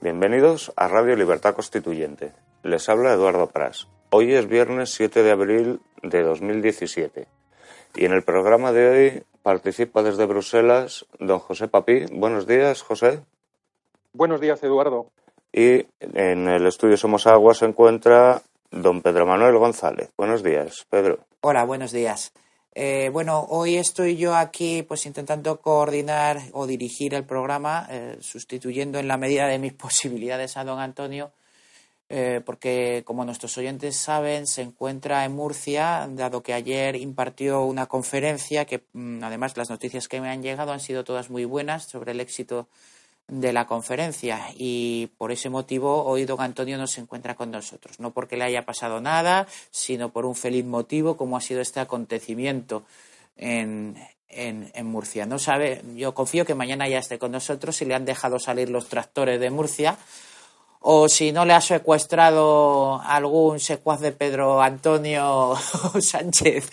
Bienvenidos a Radio Libertad Constituyente. Les habla Eduardo Pras. Hoy es viernes 7 de abril de 2017 y en el programa de hoy participa desde Bruselas don José Papí. Buenos días, José. Buenos días, Eduardo. Y en el estudio Somos Agua se encuentra don Pedro Manuel González. Buenos días, Pedro. Hola, buenos días. Eh, bueno, hoy estoy yo aquí pues intentando coordinar o dirigir el programa, eh, sustituyendo en la medida de mis posibilidades a don Antonio, eh, porque como nuestros oyentes saben, se encuentra en Murcia, dado que ayer impartió una conferencia que mm, además las noticias que me han llegado han sido todas muy buenas sobre el éxito de la conferencia y por ese motivo hoy don Antonio no se encuentra con nosotros, no porque le haya pasado nada, sino por un feliz motivo como ha sido este acontecimiento en, en, en, Murcia. No sabe, yo confío que mañana ya esté con nosotros y le han dejado salir los tractores de Murcia o si no le ha secuestrado algún secuaz de Pedro Antonio Sánchez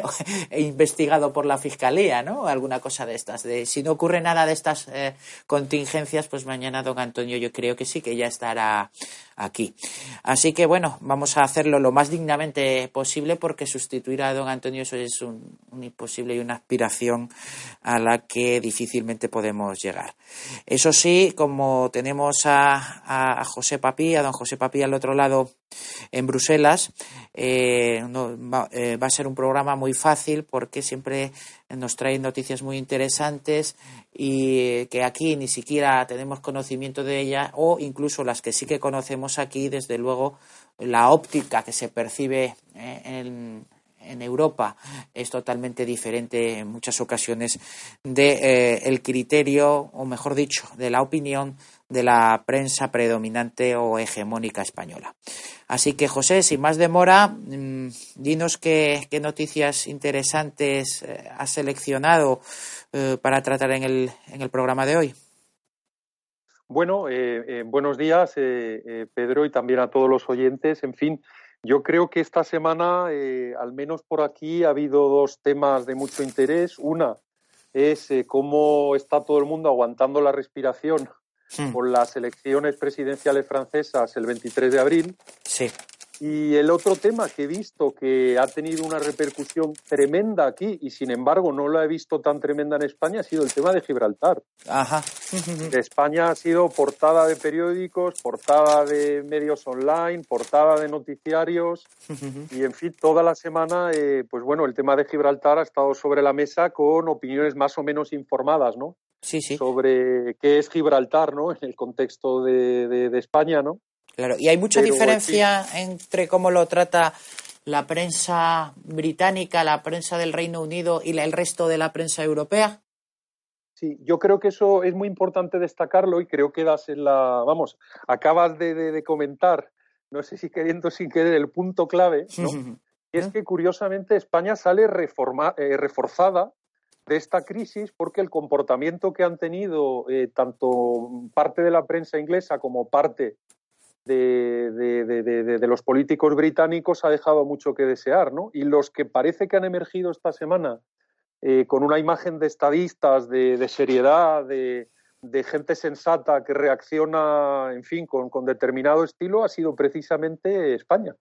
investigado por la fiscalía, ¿no? Alguna cosa de estas. De, si no ocurre nada de estas eh, contingencias, pues mañana don Antonio yo creo que sí, que ya estará aquí. Así que bueno, vamos a hacerlo lo más dignamente posible porque sustituir a don Antonio eso es un, imposible y una aspiración a la que difícilmente podemos llegar. Eso sí, como tenemos a, a José Papí, a don José Papí al otro lado en Bruselas, eh, va, eh, va, a ser un programa muy fácil porque siempre nos trae noticias muy interesantes y que aquí ni siquiera tenemos conocimiento de ellas o incluso las que sí que conocemos aquí, desde luego la óptica que se percibe eh, en, en Europa es totalmente diferente en muchas ocasiones de eh, el criterio o mejor dicho de la opinión de la prensa predominante o hegemónica española. Así que, José, sin más demora, mmm, dinos qué, noticias interesantes eh, has seleccionado eh, para tratar en el, en el, programa de hoy. Bueno, eh, buenos días, Pedro, y también a todos los oyentes. En fin, yo creo que esta semana, al menos por aquí, ha habido dos temas de mucho interés. Una es cómo está todo el mundo aguantando la respiración Hmm. por las elecciones presidenciales francesas el 23 de abril. Sí. Y el otro tema que he visto que ha tenido una repercusión tremenda aquí y sin embargo no la he visto tan tremenda en España ha sido el tema de Gibraltar. Ajá. España ha sido portada de periódicos, portada de medios online, portada de noticiarios y en fin toda la semana, eh, pues bueno, el tema de Gibraltar ha estado sobre la mesa con opiniones más o menos informadas, ¿no? Sí, sí. Sobre qué es Gibraltar, ¿no? En el contexto de, de, de España, ¿no? Claro, y hay mucha Pero, diferencia entre cómo lo trata la prensa británica, la prensa del Reino Unido y el resto de la prensa europea. Sí, yo creo que eso es muy importante destacarlo y creo que das en la, vamos, acabas de, de- de comentar, no sé si queriendo o sin querer, el punto clave, ¿no? Y es que curiosamente España sale reforma- eh, reforzada de esta crisis porque el comportamiento que han tenido eh, tanto parte de la prensa inglesa como parte de, de- de- de- los políticos británicos ha dejado mucho que desear, ¿no? Y los que parece que han emergido esta semana eh, con una imagen de estadistas, de, seriedad, de, de gente sensata que reacciona, en fin, con, con determinado estilo, ha sido precisamente España.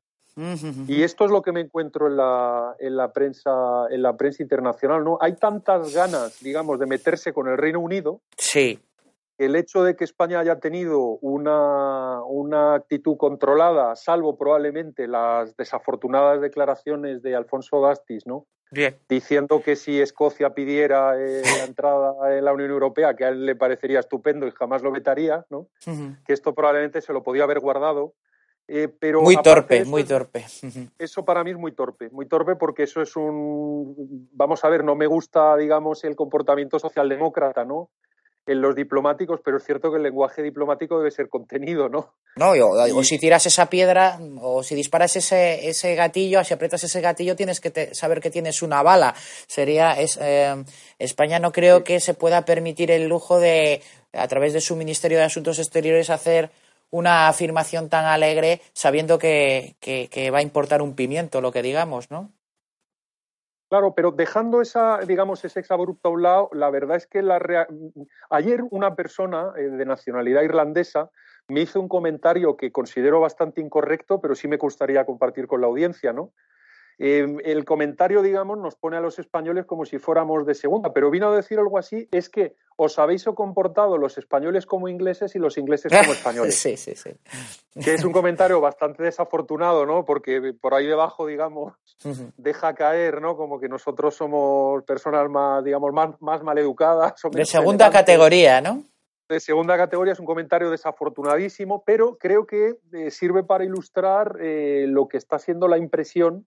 Y esto es lo que me encuentro en la, en la prensa, en la prensa internacional, ¿no? Hay tantas ganas, digamos, de meterse con el Reino Unido, Sí, el hecho de que España haya tenido una, una actitud controlada, salvo probablemente las desafortunadas declaraciones de Alfonso Dastis, ¿no? bien. diciendo que si Escocia pidiera eh, la entrada en la Unión Europea, que a él le parecería estupendo y jamás lo vetaría, ¿no? que esto probablemente se lo podía haber guardado. Eh, pero Muy torpe, eso, muy torpe. Eso para mí es muy torpe, muy torpe porque eso es un, vamos a ver, no me gusta, digamos, el comportamiento socialdemócrata, ¿no? En los diplomáticos, pero es cierto que el lenguaje diplomático debe ser contenido, ¿no? No, o, si tiras esa piedra o si disparas ese, ese gatillo, si aprietas ese gatillo, tienes que te- saber que tienes una bala. Sería es, eh, España no creo que se pueda permitir el lujo de, a través de su Ministerio de Asuntos Exteriores, hacer una afirmación tan alegre sabiendo que, que, que va a importar un pimiento, lo que digamos, ¿no? Claro, pero dejando esa, digamos, ese exabrupto a un lado, la verdad es que la rea- ayer una persona eh, de nacionalidad irlandesa me hizo un comentario que considero bastante incorrecto, pero sí me gustaría compartir con la audiencia, ¿no? Eh, el comentario, digamos, nos pone a los españoles como si fuéramos de segunda, pero vino a decir algo así, es que os habéis comportado los españoles como ingleses y los ingleses como españoles sí, sí, sí. que es un comentario bastante desafortunado, ¿no? Porque por ahí debajo, digamos, deja caer, ¿no? Como que nosotros somos personas más, digamos, más, más maleducadas. De segunda categoría, ¿no? De segunda categoría es un comentario desafortunadísimo, pero creo que eh, sirve para ilustrar eh, lo que está siendo la impresión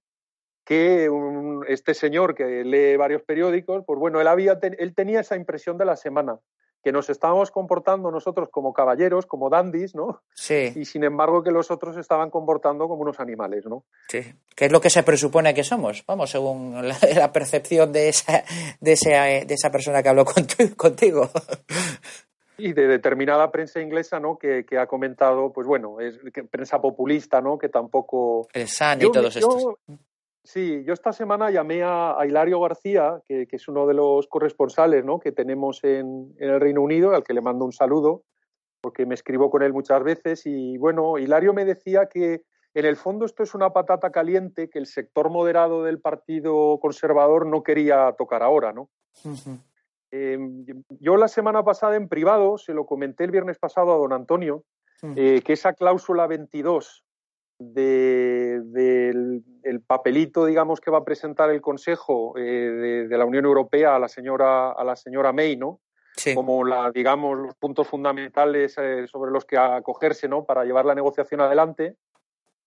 que un- este señor que lee varios periódicos, pues bueno, él, había él tenía esa impresión de la semana, que nos estábamos comportando nosotros como caballeros, como dandis, ¿no? Sí, y sin embargo que los otros estaban comportando como unos animales, ¿no? sí. Que es lo que se presupone que somos, vamos, según la, la percepción de esa, de, esa, de esa persona que habló con tu- contigo. Y de determinada prensa inglesa, ¿no? Que, que ha comentado, pues bueno, es que prensa populista, ¿no? Que tampoco. El SAN y Yo- todos yo- estos. Sí, yo esta semana llamé a, a Hilario García, que, que es uno de los corresponsales, ¿no? Que tenemos en, en el Reino Unido, al que le mando un saludo, porque me escribo con él muchas veces. Y bueno, Hilario me decía que en el fondo esto es una patata caliente que el sector moderado del Partido Conservador no quería tocar ahora, ¿no? Eh, yo la semana pasada en privado, se lo comenté el viernes pasado a don Antonio, eh, que esa cláusula 22 de- del el papelito, digamos, que va a presentar el Consejo eh, de, de la Unión Europea a la señora a la señora May, ¿no? Sí. Como la, digamos, los puntos fundamentales eh, sobre los que acogerse, ¿no? Para llevar la negociación adelante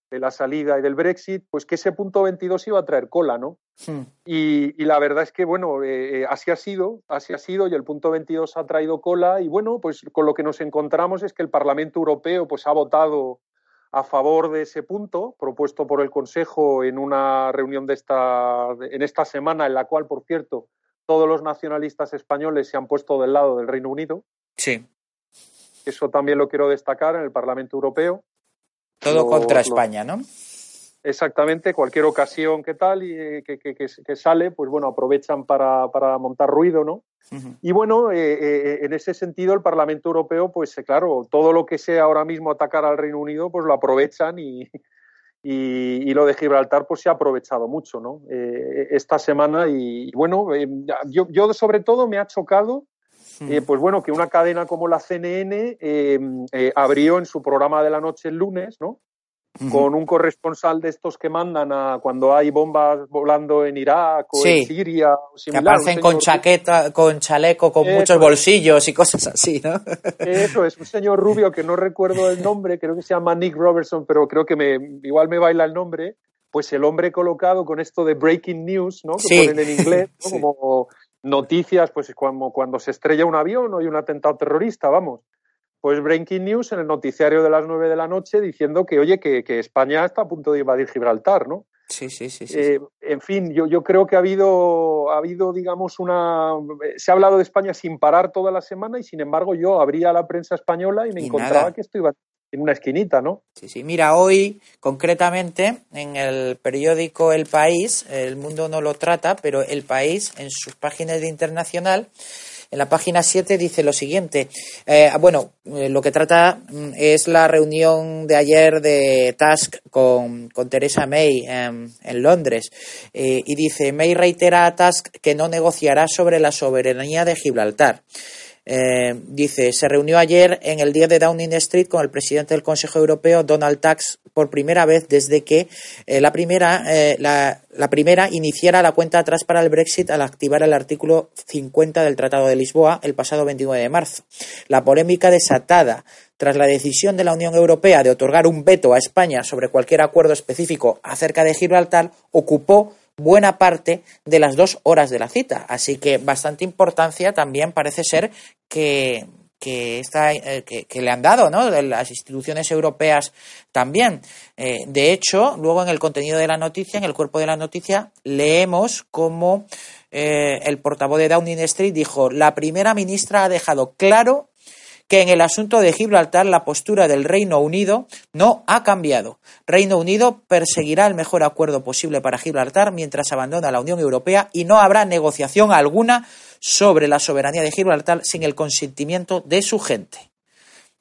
de la salida y del Brexit, pues que ese punto 22 iba a traer cola, ¿no? Mm. Y, y la verdad es que, bueno, eh, así ha sido, así ha sido, y el punto 22 ha traído cola, y bueno, pues con lo que nos encontramos es que el Parlamento Europeo pues, ha votado a favor de ese punto, propuesto por el Consejo en una reunión de esta, en esta semana, en la cual, por cierto, todos los nacionalistas españoles se han puesto del lado del Reino Unido. Sí. Eso también lo quiero destacar en el Parlamento Europeo. Todo Lo- contra lo- España, ¿no? Exactamente, cualquier ocasión que tal y eh, que, que- que- que sale, pues bueno, aprovechan para, para montar ruido, ¿no? Y bueno, eh, eh, en ese sentido, el Parlamento Europeo, pues claro, todo lo que sea ahora mismo atacar al Reino Unido, pues lo aprovechan y, y, lo de Gibraltar pues se ha aprovechado mucho, ¿no? Eh, esta semana y, bueno, eh, yo, yo, sobre todo me ha chocado eh, pues bueno, que una cadena como la CNN abrió en su programa de la noche el lunes, ¿no? Con un corresponsal de estos que mandan a cuando hay bombas volando en Irak o en Siria. O similar, que aparecen con chaqueta, con chaleco, con muchos bolsillos y cosas así, ¿no? Eso es, un señor rubio que no recuerdo el nombre, creo que se llama Nick Robertson, pero creo que me, igual me baila el nombre. Pues el hombre colocado con esto de breaking news, ¿no? Que ponen en inglés, como noticias, pues como cuando se estrella un avión o hay un atentado terrorista, vamos pues Breaking News en el noticiario de las nueve de la noche diciendo que, oye, que, España está a punto de invadir Gibraltar, ¿no? Sí, sí, sí. Eh, en fin, yo, yo creo que ha habido, ha habido, digamos, una. Se ha hablado de España sin parar toda la semana y, sin embargo, yo abría la prensa española y me encontraba que esto iba en una esquinita, ¿no? Sí, sí. Mira, hoy, concretamente, en el periódico El País, El Mundo no lo trata, pero El País, en sus páginas de internacional, en la página 7 dice lo siguiente. Eh, bueno, eh, lo que trata mm, es la reunión de ayer de Tusk con, con Theresa May en Londres. Eh, y dice, May reitera a Tusk que no negociará sobre la soberanía de Gibraltar. Eh, dice, se reunió ayer en el día de Downing Street con el presidente del Consejo Europeo, Donald Tusk, por primera vez desde que eh, la, primera, eh, la, la, primera iniciara la cuenta atrás para el Brexit al activar el artículo 50 del Tratado de Lisboa el pasado 29 de marzo. La polémica desatada tras la decisión de la Unión Europea de otorgar un veto a España sobre cualquier acuerdo específico acerca de Gibraltar ocupó buena parte de las dos horas de la cita. Así que bastante importancia también parece ser que, que, eh, le han dado ¿no? las instituciones europeas también. Eh, de hecho, luego en el contenido de la noticia, en el cuerpo de la noticia, leemos cómo eh, el portavoz de Downing Street dijo la primera ministra ha dejado claro que en el asunto de Gibraltar la postura del Reino Unido no ha cambiado. Reino Unido perseguirá el mejor acuerdo posible para Gibraltar mientras abandona la Unión Europea y no habrá negociación alguna sobre la soberanía de Gibraltar sin el consentimiento de su gente.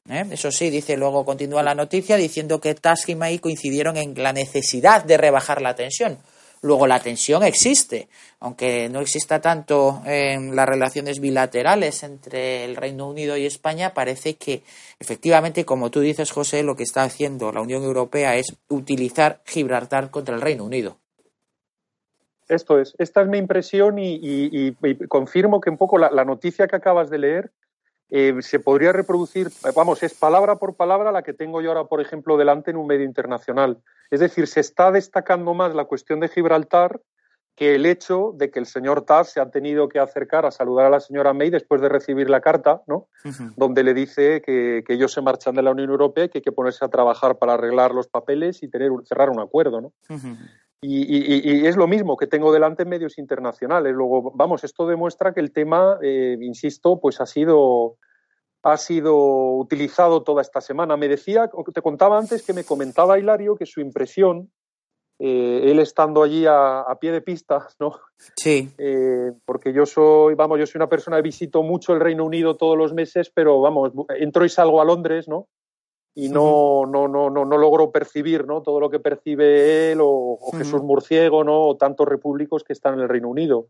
¿Eh? Eso sí, dice luego continúa la noticia diciendo que Tusk y May coincidieron en la necesidad de rebajar la tensión. Luego la tensión existe, aunque no exista tanto en las relaciones bilaterales entre el Reino Unido y España, parece que efectivamente, como tú dices, José, lo que está haciendo la Unión Europea es utilizar Gibraltar contra el Reino Unido. Esto es, esta es mi impresión y, confirmo que un poco la, noticia que acabas de leer eh, se podría reproducir, vamos, es palabra por palabra la que tengo yo ahora, por ejemplo, delante en un medio internacional. Es decir, se está destacando más la cuestión de Gibraltar que el hecho de que el señor Tass se ha tenido que acercar a saludar a la señora May después de recibir la carta, ¿no? Donde le dice que, ellos se marchan de la Unión Europea y que hay que ponerse a trabajar para arreglar los papeles y tener, cerrar un acuerdo, ¿no? Y, es lo mismo que tengo delante en medios internacionales. Luego, vamos, esto demuestra que el tema, eh, insisto, pues ha sido ha sido utilizado toda esta semana. Me decía, te contaba antes que me comentaba Hilario que su impresión, eh, él estando allí a, pie de pista, ¿no? Sí. Eh, porque yo soy, vamos, yo soy una persona que visito mucho el Reino Unido todos los meses, pero vamos, entro y salgo a Londres, ¿no? Y no, no, no, no, no logro percibir, ¿no? Todo lo que percibe él o, Jesús Murciego, ¿no? O tantos repúblicos que están en el Reino Unido.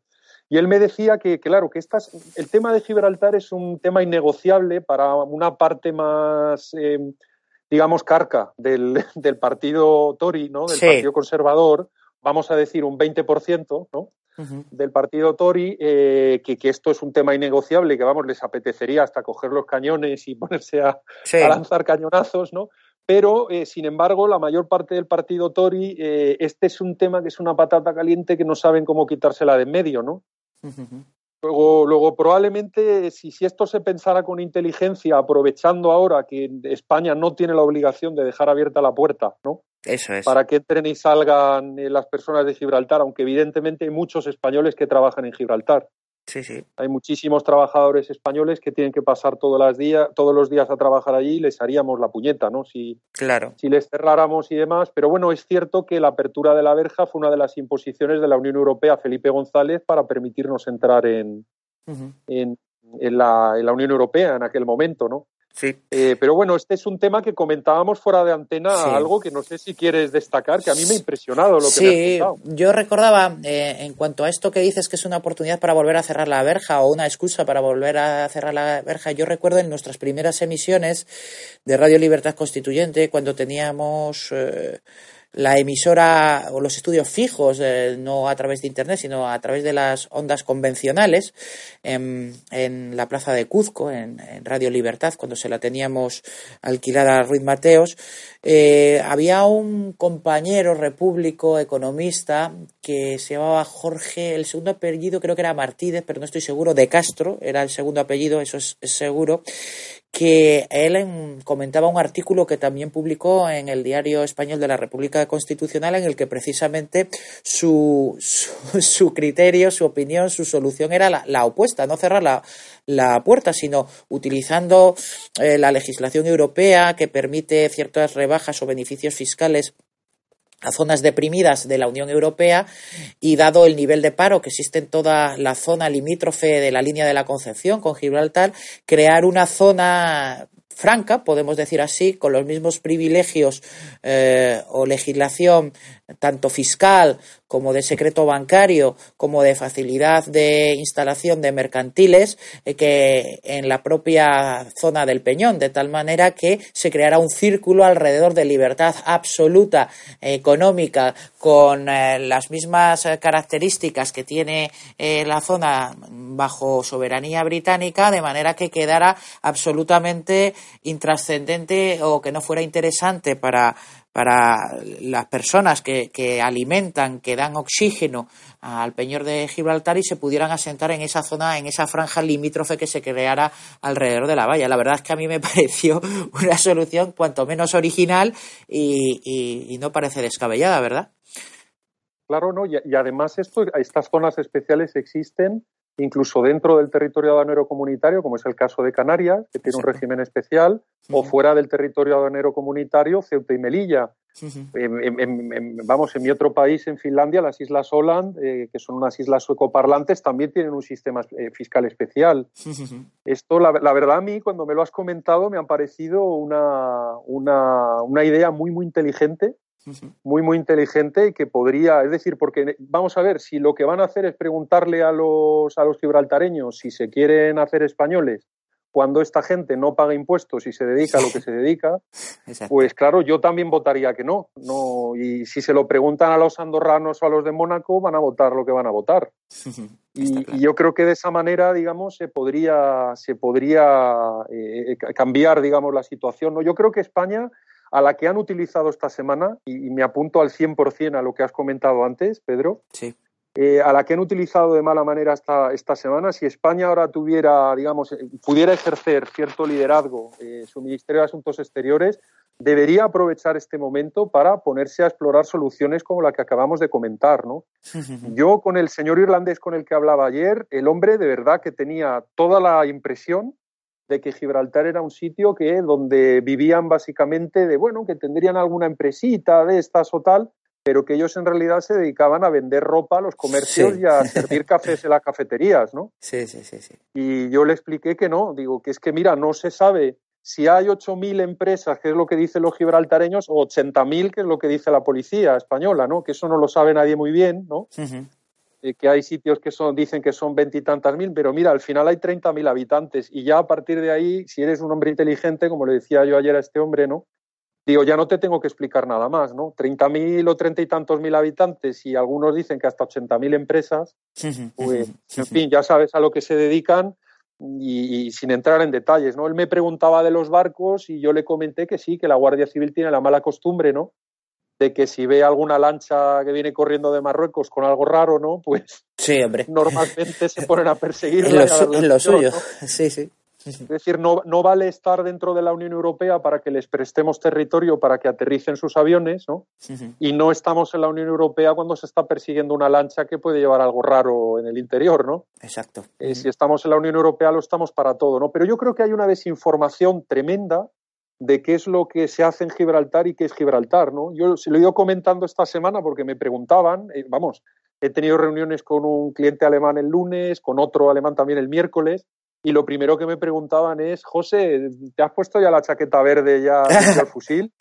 Y él me decía que, claro, que estas, el tema de Gibraltar es un tema innegociable para una parte más, em, digamos, carca del, del, partido Tory, ¿no? del Partido Conservador, vamos a decir un 20%, ¿no? Del partido Tory, eh, que, que, esto es un tema innegociable, que vamos, les apetecería hasta coger los cañones y ponerse a, lanzar cañonazos, ¿no? Pero, eh, sin embargo, la mayor parte del partido Tory, eh, este es un tema que es una patata caliente que no saben cómo quitársela de en medio, ¿no? Luego, luego, probablemente, si, si, esto se pensara con inteligencia, aprovechando ahora que España no tiene la obligación de dejar abierta la puerta, ¿no? Eso es. Para que entren y salgan eh, las personas de Gibraltar, aunque evidentemente hay muchos españoles que trabajan en Gibraltar. Sí, sí. Hay muchísimos trabajadores españoles que tienen que pasar todos los, días, todos los días a trabajar allí y les haríamos la puñeta, ¿no? Si, claro. si les cerráramos y demás. Pero bueno, es cierto que la apertura de la verja fue una de las imposiciones de la Unión Europea, Felipe González, para permitirnos entrar en, en, la, en la Unión Europea en aquel momento, ¿no? Sí. Eh, pero bueno, este es un tema que comentábamos fuera de antena, algo que no sé si quieres destacar, que a mí me ha impresionado lo que sí, yo recordaba, eh, en cuanto a esto que dices que es una oportunidad para volver a cerrar la verja o una excusa para volver a cerrar la verja, yo recuerdo en nuestras primeras emisiones de Radio Libertad Constituyente, cuando teníamos... Eh, la emisora o los estudios fijos, eh, no a través de Internet, sino a través de las ondas convencionales, en, la plaza de Cuzco, en, Radio Libertad, cuando se la teníamos alquilada a Ruiz Mateos, eh, había un compañero repúblico, economista, que se llamaba Jorge, el segundo apellido creo que era Martínez, pero no estoy seguro, de Castro, era el segundo apellido, eso es seguro, que él comentaba un artículo que también publicó en el Diario Español de la República Constitucional en el que precisamente su, su, criterio, su opinión, su solución era la, opuesta, no cerrar la, la, puerta, sino utilizando eh, la legislación europea que permite ciertas rebajas o beneficios fiscales a zonas deprimidas de la Unión Europea y dado el nivel de paro que existe en toda la zona limítrofe de la línea de la Concepción con Gibraltar, crear una zona franca, podemos decir así, con los mismos privilegios eh, o legislación tanto fiscal como de secreto bancario, como de facilidad de instalación de mercantiles, eh, que en la propia zona del Peñón, de tal manera que se creara un círculo alrededor de libertad absoluta económica con eh, las mismas características que tiene eh, la zona bajo soberanía británica, de manera que quedara absolutamente intrascendente o que no fuera interesante para para las personas que, que, alimentan, que dan oxígeno al peñor de Gibraltar y se pudieran asentar en esa zona, en esa franja limítrofe que se creara alrededor de la valla. La verdad es que a mí me pareció una solución cuanto menos original y, no parece descabellada, ¿verdad? Claro, no, y, además esto, estas zonas especiales existen incluso dentro del territorio aduanero comunitario, como es el caso de Canarias, que tiene un régimen especial, o fuera del territorio aduanero comunitario, Ceuta y Melilla. vamos, en mi otro país, en Finlandia, las Islas Åland, eh, que son unas islas suecoparlantes, también tienen un sistema eh, fiscal especial. Esto, la, verdad, a mí, cuando me lo has comentado, me ha parecido una, una, una idea muy, muy inteligente muy, muy inteligente y que podría, es decir, porque vamos a ver, si lo que van a hacer es preguntarle a los, a los gibraltareños si se quieren hacer españoles cuando esta gente no paga impuestos y se dedica a lo que se dedica, pues claro, yo también votaría que no. no. Y si se lo preguntan a los andorranos o a los de Mónaco, van a votar lo que van a votar. y, yo creo que de esa manera, digamos, se podría, se podría eh, cambiar, digamos, la situación. ¿no? Yo creo que España a la que han utilizado esta semana, y, me apunto al 100% a lo que has comentado antes, Pedro, sí. Eh, a la que han utilizado de mala manera esta, esta semana, si España ahora tuviera, digamos, eh, pudiera ejercer cierto liderazgo en eh, su Ministerio de Asuntos Exteriores, debería aprovechar este momento para ponerse a explorar soluciones como la que acabamos de comentar, ¿no? Yo con el señor irlandés con el que hablaba ayer, el hombre de verdad que tenía toda la impresión de que Gibraltar era un sitio que donde vivían básicamente de bueno que tendrían alguna empresita de estas o tal pero que ellos en realidad se dedicaban a vender ropa a los comercios y a servir cafés en las cafeterías, ¿no? Sí, sí, sí, sí. Y yo le expliqué que no, digo que es que mira, no se sabe si hay 8.000 empresas, que es lo que dicen los gibraltareños, o 80.000, que es lo que dice la policía española, ¿no? Que eso no lo sabe nadie muy bien, ¿no? Eh, que hay sitios que son, dicen que son veintitantas mil, pero mira, al final hay treinta mil habitantes y ya a partir de ahí, si eres un hombre inteligente, como le decía yo ayer a este hombre, ¿no? Digo, ya no te tengo que explicar nada más, ¿no? Treinta mil o treinta y tantos mil habitantes y algunos dicen que hasta ochenta mil empresas, pues, en fin, ya sabes a lo que se dedican y, y, sin entrar en detalles, ¿no? Él me preguntaba de los barcos y yo le comenté que sí, que la Guardia Civil tiene la mala costumbre, ¿no? De que si ve alguna lancha que viene corriendo de Marruecos con algo raro, ¿no? Pues sí, hombre. normalmente se ponen a perseguirla. en lo, suyo, sí, sí. Es decir, no, no, vale estar dentro de la Unión Europea para que les prestemos territorio para que aterricen sus aviones, ¿no? Y no estamos en la Unión Europea cuando se está persiguiendo una lancha que puede llevar algo raro en el interior, ¿no? Exacto. Eh, si estamos en la Unión Europea lo estamos para todo, ¿no? Pero yo creo que hay una desinformación tremenda de qué es lo que se hace en Gibraltar y qué es Gibraltar, ¿no? Yo se lo he ido comentando esta semana porque me preguntaban, eh, vamos, he tenido reuniones con un cliente alemán el lunes, con otro alemán también el miércoles, y lo primero que me preguntaban es, José, ¿te has puesto ya la chaqueta verde ya el fusil?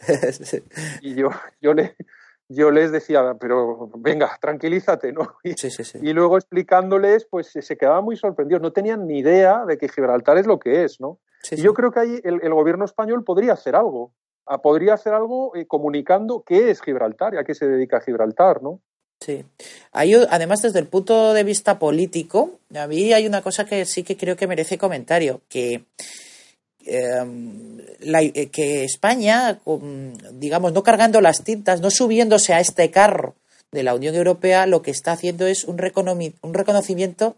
Y yo, yo, le, yo les decía, pero venga, tranquilízate, ¿no? Y, Sí, sí, sí. y luego explicándoles, pues se quedaban muy sorprendidos, no tenían ni idea de que Gibraltar es lo que es, ¿no? Sí, yo creo que ahí el, el gobierno español podría hacer algo, ah, podría hacer algo eh, comunicando qué es Gibraltar y a qué se dedica Gibraltar, ¿no? Sí. Hay, además, desde el punto de vista político, a mí hay una cosa que sí que creo que merece comentario, que, em, la- eh, que España, digamos, no cargando las tintas, no subiéndose a este carro de la Unión Europea, lo que está haciendo es un reconocimiento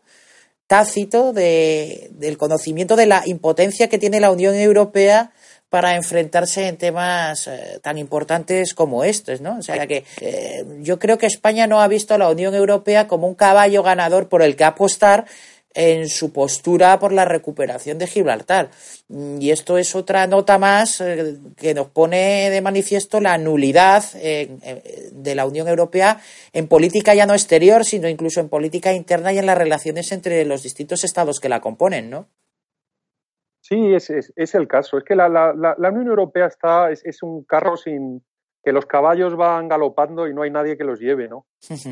tácito de- del conocimiento de la impotencia que tiene la Unión Europea para enfrentarse en temas eh, tan importantes como estos, ¿no? O sea que eh, yo creo que España no ha visto a la Unión Europea como un caballo ganador por el que apostar en su postura por la recuperación de Gibraltar. Mm, Y esto es otra nota más eh, que nos pone de manifiesto la nulidad eh, eh, de la Unión Europea en política ya no exterior, sino incluso en política interna y en las relaciones entre los distintos estados que la componen, ¿no? Sí, es, es, el caso. Es que la, la, la Unión Europea está, es, es un carro sin que los caballos van galopando y no hay nadie que los lleve, ¿no?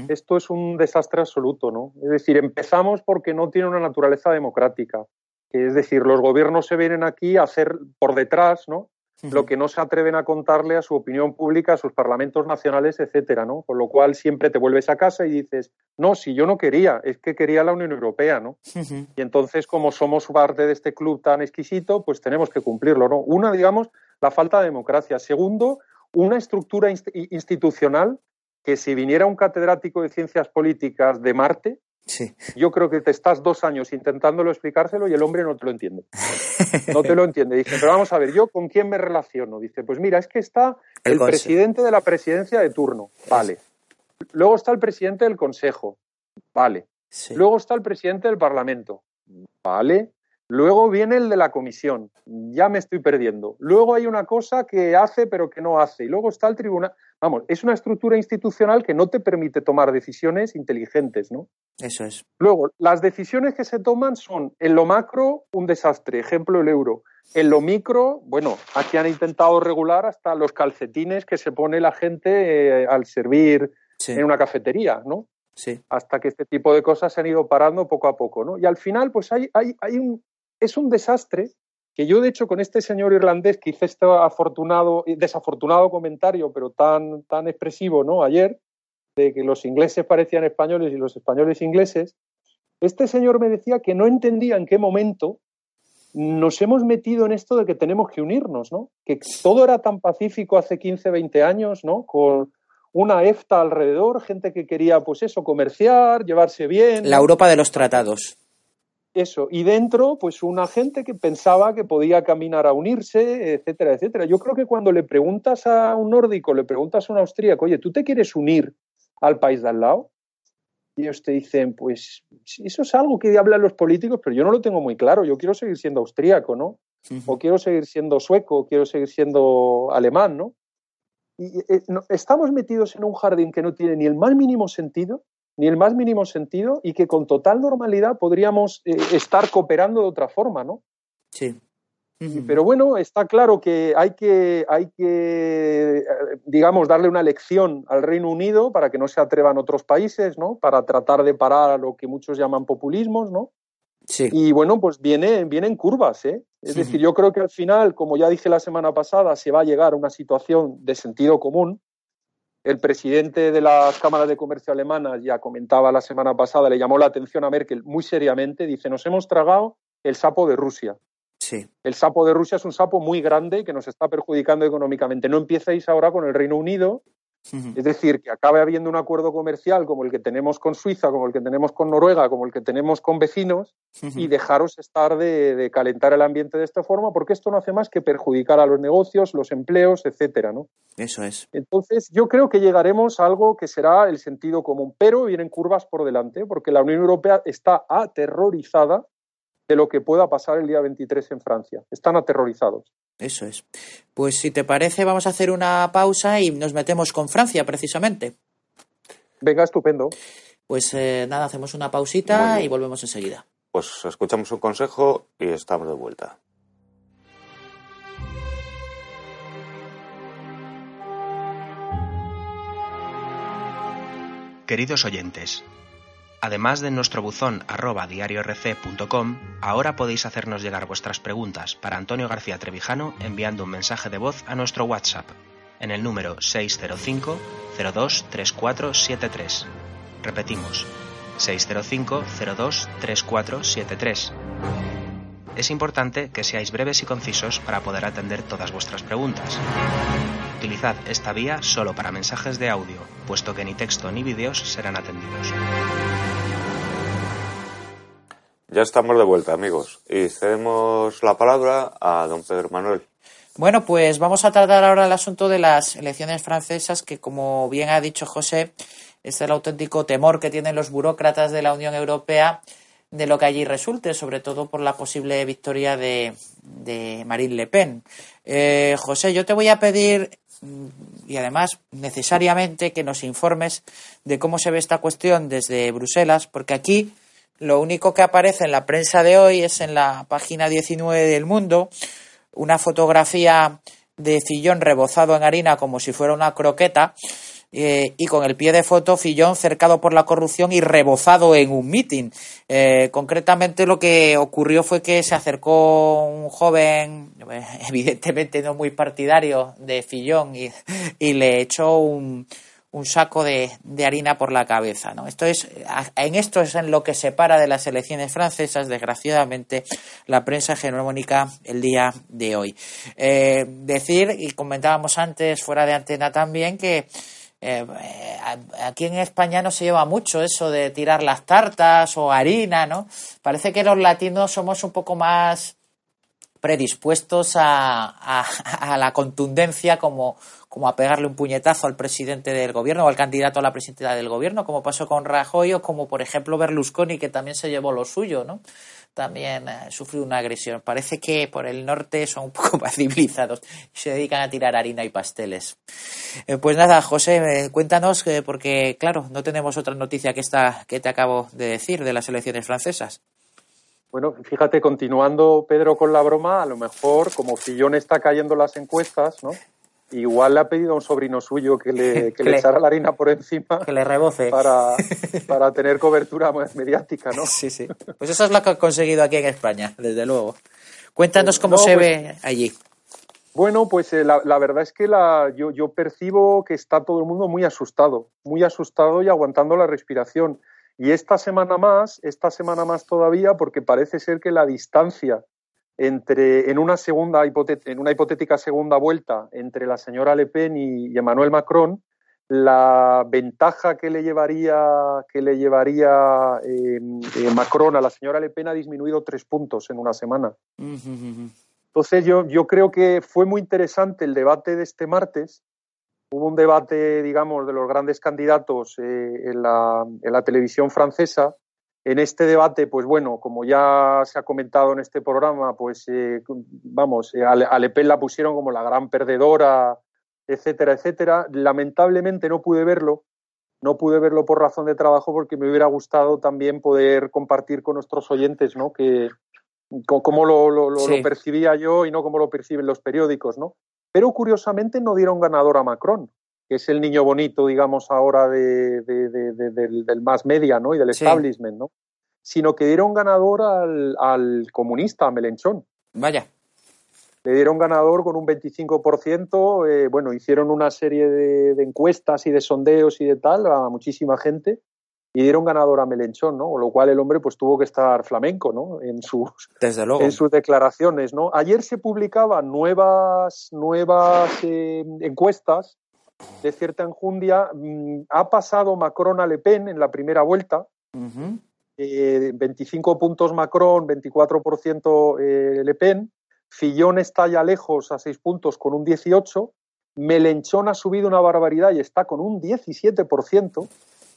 Esto es un desastre absoluto, ¿no? Es decir, empezamos porque no tiene una naturaleza democrática. Es decir, los gobiernos se vienen aquí a hacer por detrás, ¿no? Lo que no se atreven a contarle a su opinión pública, a sus parlamentos nacionales, etcétera, ¿no? Con lo cual siempre te vuelves a casa y dices, no, si yo no quería, es que quería la Unión Europea, ¿no? Y entonces, como somos parte de este club tan exquisito, pues tenemos que cumplirlo, ¿no? Una, digamos, la falta de democracia. Segundo, una estructura inst- institucional que si viniera un catedrático de ciencias políticas de Marte, Sí. yo creo que te estás dos años intentándolo explicárselo y el hombre no te lo entiende. No te lo entiende. Dice, pero vamos a ver, ¿yo con quién me relaciono? Dice, pues mira, es que está El presidente de la presidencia de turno. Vale. Luego está el presidente del consejo. Vale. Sí. Luego está el presidente del Parlamento. Vale. Luego viene el de la comisión. Ya me estoy perdiendo. Luego hay una cosa que hace pero que no hace. Y luego está el tribunal. Vamos, es una estructura institucional que no te permite tomar decisiones inteligentes, ¿no? Eso es. Luego, las decisiones que se toman son, en lo macro, un desastre. Ejemplo, el euro. En lo micro, bueno, aquí han intentado regular hasta los calcetines que se pone la gente eh, al servir Sí. en una cafetería, ¿no? Sí. hasta que este tipo de cosas se han ido parando poco a poco, ¿no? Y al final, pues hay, hay, hay un, es un desastre que yo, de hecho, con este señor irlandés que hice este afortunado, desafortunado comentario, pero tan, tan expresivo, ¿no? Ayer, de que los ingleses parecían españoles y los españoles ingleses, este señor me decía que no entendía en qué momento nos hemos metido en esto de que tenemos que unirnos, ¿no? Que todo era tan pacífico hace 15, 20 años, ¿no? Con una EFTA alrededor, gente que quería, pues eso, comerciar, llevarse bien. La Europa de los tratados. Eso. Y dentro, pues una gente que pensaba que podía caminar a unirse, etcétera, etcétera. Yo creo que cuando le preguntas a un nórdico, le preguntas a un austríaco, oye, ¿tú te quieres unir al país de al lado? Y ellos te dicen, pues eso es algo que hablan los políticos, pero yo no lo tengo muy claro. Yo quiero seguir siendo austríaco, ¿no? O quiero seguir siendo sueco, o quiero seguir siendo alemán, ¿no? Y eh, no- estamos metidos en un jardín que no tiene ni el más mínimo sentido, ni el más mínimo sentido, y que con total normalidad podríamos eh, estar cooperando de otra forma, ¿no? Sí. Pero bueno, está claro que hay que, hay que, eh, digamos, darle una lección al Reino Unido para que no se atrevan otros países, ¿no? Para tratar de parar a lo que muchos llaman populismos, ¿no? Sí. Y bueno, pues viene, vienen curvas, ¿eh? Es decir, yo creo que al final, como ya dije la semana pasada, se va a llegar a una situación de sentido común. El presidente de las cámaras de comercio alemanas ya comentaba la semana pasada, le llamó la atención a Merkel muy seriamente, dice, nos hemos tragado el sapo de Rusia. Sí. El sapo de Rusia es un sapo muy grande que nos está perjudicando económicamente. No empecéis ahora con el Reino Unido, Es decir, que acabe habiendo un acuerdo comercial como el que tenemos con Suiza, como el que tenemos con Noruega, como el que tenemos con vecinos, y dejaros estar de, de calentar el ambiente de esta forma, porque esto no hace más que perjudicar a los negocios, los empleos, etcétera, ¿no? Eso es. Entonces, yo creo que llegaremos a algo que será el sentido común, pero vienen curvas por delante, porque la Unión Europea está aterrorizada de lo que pueda pasar el día 23 en Francia. Están aterrorizados. Eso es. Pues si te parece, vamos a hacer una pausa y nos metemos con Francia, precisamente. Venga, estupendo. Pues eh, nada, hacemos una pausita y volvemos enseguida. Pues escuchamos un consejo y estamos de vuelta. Queridos oyentes, además de nuestro buzón arroba diariorc.com, ahora podéis hacernos llegar vuestras preguntas para Antonio García Trevijano enviando un mensaje de voz a nuestro WhatsApp en el número 605 02 3473. Repetimos, 605 02 3473. Es importante que seáis breves y concisos para poder atender todas vuestras preguntas. Utilizad esta vía solo para mensajes de audio, puesto que ni texto ni vídeos serán atendidos. Ya estamos de vuelta, amigos, y cedemos la palabra a don Pedro Manuel. Bueno, pues vamos a tratar ahora el asunto de las elecciones francesas, que como bien ha dicho José, es el auténtico temor que tienen los burócratas de la Unión Europea de lo que allí resulte, sobre todo por la posible victoria de, Marine Le Pen. Eh, José, yo te voy a pedir, y además necesariamente, que nos informes de cómo se ve esta cuestión desde Bruselas, porque aquí lo único que aparece en la prensa de hoy es en la página 19 del Mundo una fotografía de Fillón rebozado en harina como si fuera una croqueta eh, y con el pie de foto Fillón cercado por la corrupción y rebozado en un mitin. Eh, concretamente lo que ocurrió fue que se acercó un joven, evidentemente no muy partidario de Fillón, y, y le echó un, un saco de, de, harina por la cabeza. ¿no? Esto es, en esto es en lo que separa de las elecciones francesas, desgraciadamente, la prensa hegemónica el día de hoy. Eh, decir, y comentábamos antes, fuera de antena también, que eh, aquí en España no se lleva mucho eso de tirar las tartas o harina, ¿no? Parece que los latinos somos un poco más predispuestos a, a la contundencia como, como a pegarle un puñetazo al presidente del gobierno o al candidato a la presidencia del gobierno, como pasó con Rajoy o como, por ejemplo, Berlusconi, que también se llevó lo suyo, ¿no? También eh, sufrió una agresión. Parece que por el norte son un poco más civilizados y se dedican a tirar harina y pasteles. Eh, pues nada, José, eh, cuéntanos, porque claro, no tenemos otra noticia que esta que te acabo de decir de las elecciones francesas. Bueno, fíjate, continuando Pedro con la broma, a lo mejor como Fillón está cayendo las encuestas, ¿no? Igual le ha pedido a un sobrino suyo que le, que, le, echara la harina por encima. Que le reboce. Para, para tener cobertura mediática, ¿no? Sí, sí. Pues eso es lo que ha conseguido aquí en España, desde luego. Cuéntanos cómo se pues ve allí. Bueno, pues eh, la, la, verdad es que la, yo, yo percibo que está todo el mundo muy asustado, muy asustado y aguantando la respiración. Y esta semana más, esta semana más todavía, porque parece ser que la distancia entre, en, una segunda en una hipotética segunda vuelta entre la señora Le Pen y, Emmanuel Macron, la ventaja que le llevaría, que le llevaría em, eh, Macron a la señora Le Pen ha disminuido tres puntos en una semana. Entonces yo, yo creo que fue muy interesante el debate de este martes. Hubo un debate, digamos, de los grandes candidatos eh, en, la, en la televisión francesa en este debate, pues bueno, como ya se ha comentado en este programa, pues eh, vamos, eh, a Le Pen la pusieron como la gran perdedora, etcétera, etcétera. Lamentablemente no pude verlo, no pude verlo por razón de trabajo porque me hubiera gustado también poder compartir con nuestros oyentes, ¿no? Que cómo lo, lo, percibía yo y no cómo lo perciben los periódicos, ¿no? Pero curiosamente no dieron ganador a Macron, que es el niño bonito, digamos, ahora de, del, más media, ¿no? Y del establishment, ¿no? Sino que dieron ganador al, al comunista, a Melenchón. Vaya. Le dieron ganador con un 25%. Eh, bueno, hicieron una serie de, encuestas y de sondeos y de tal a muchísima gente y dieron ganador a Melenchón, ¿no? Con lo cual el hombre pues tuvo que estar flamenco, ¿no? En sus, Desde luego. En sus declaraciones, ¿no? Ayer se publicaban nuevas, nuevas eh, encuestas de cierta enjundia. Mm, ha pasado Macron a Le Pen en la primera vuelta. 25 eh, puntos Macron, 24% eh, Le Pen. Fillón está ya lejos a 6 puntos con un 18. Melenchón ha subido una barbaridad y está con un 17%.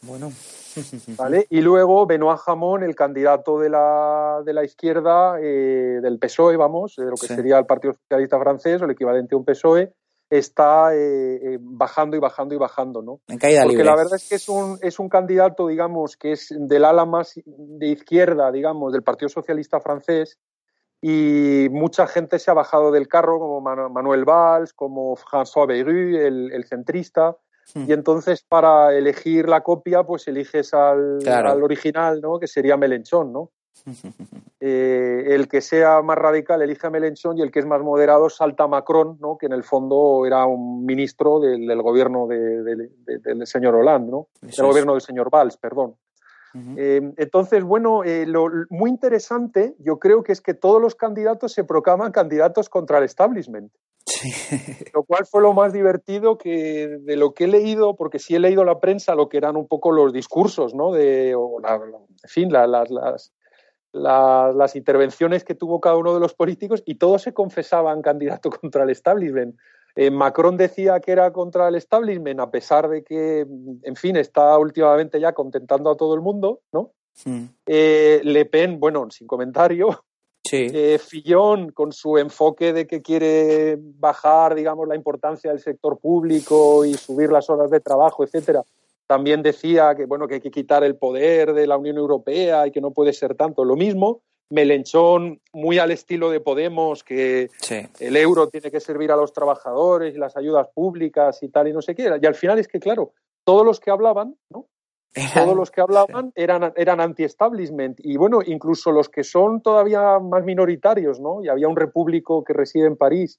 Bueno. ¿Vale? Y luego Benoit Jamón, el candidato de la, de la izquierda, eh, del PSOE, vamos, de lo que sería el Partido Socialista Francés, o el equivalente a un PSOE, está eh, eh, bajando y bajando y bajando, ¿no? En caída Porque la verdad es que es un, es un candidato, digamos, que es del ala más de izquierda, digamos, del Partido Socialista francés, y mucha gente se ha bajado del carro, como Manuel Valls, como François Bayrou, el, centrista, hmm. y entonces para elegir la copia, pues eliges al, al original, ¿no? Que sería Melenchón, ¿no? Eh, el que sea más radical elige a Melenchon y el que es más moderado salta a Macron, ¿no? que en el fondo era un ministro del, gobierno del señor Hollande, ¿no? del gobierno del señor Valls, perdón. Eh, entonces, bueno, eh, lo muy interesante yo creo que es que todos los candidatos se proclaman candidatos contra el establishment. Lo cual fue lo más divertido que de lo que he leído, porque sí he leído la prensa, lo que eran un poco los discursos, ¿no? De, en fin, las, las intervenciones que tuvo cada uno de los políticos y todos se confesaban candidato contra el establishment. Eh, Macron decía que era contra el establishment, a pesar de que, en fin, está últimamente ya contentando a todo el mundo, ¿no? Hmm. Eh, Le Pen, bueno, sin comentario. Sí. Eh, Fillon, con su enfoque de que quiere bajar, digamos, la importancia del sector público y subir las horas de trabajo, etcétera también decía que, bueno, que hay que quitar el poder de la Unión Europea y que no puede ser tanto. Lo mismo, Melenchón, muy al estilo de Podemos, que el euro tiene que servir a los trabajadores y las ayudas públicas y tal, y no sé qué. Y al final es que, claro, todos los que hablaban, ¿no? Todos los que hablaban eran, eran anti-establishment. Y bueno, incluso los que son todavía más minoritarios, ¿no? Y había un repúblico que reside en París,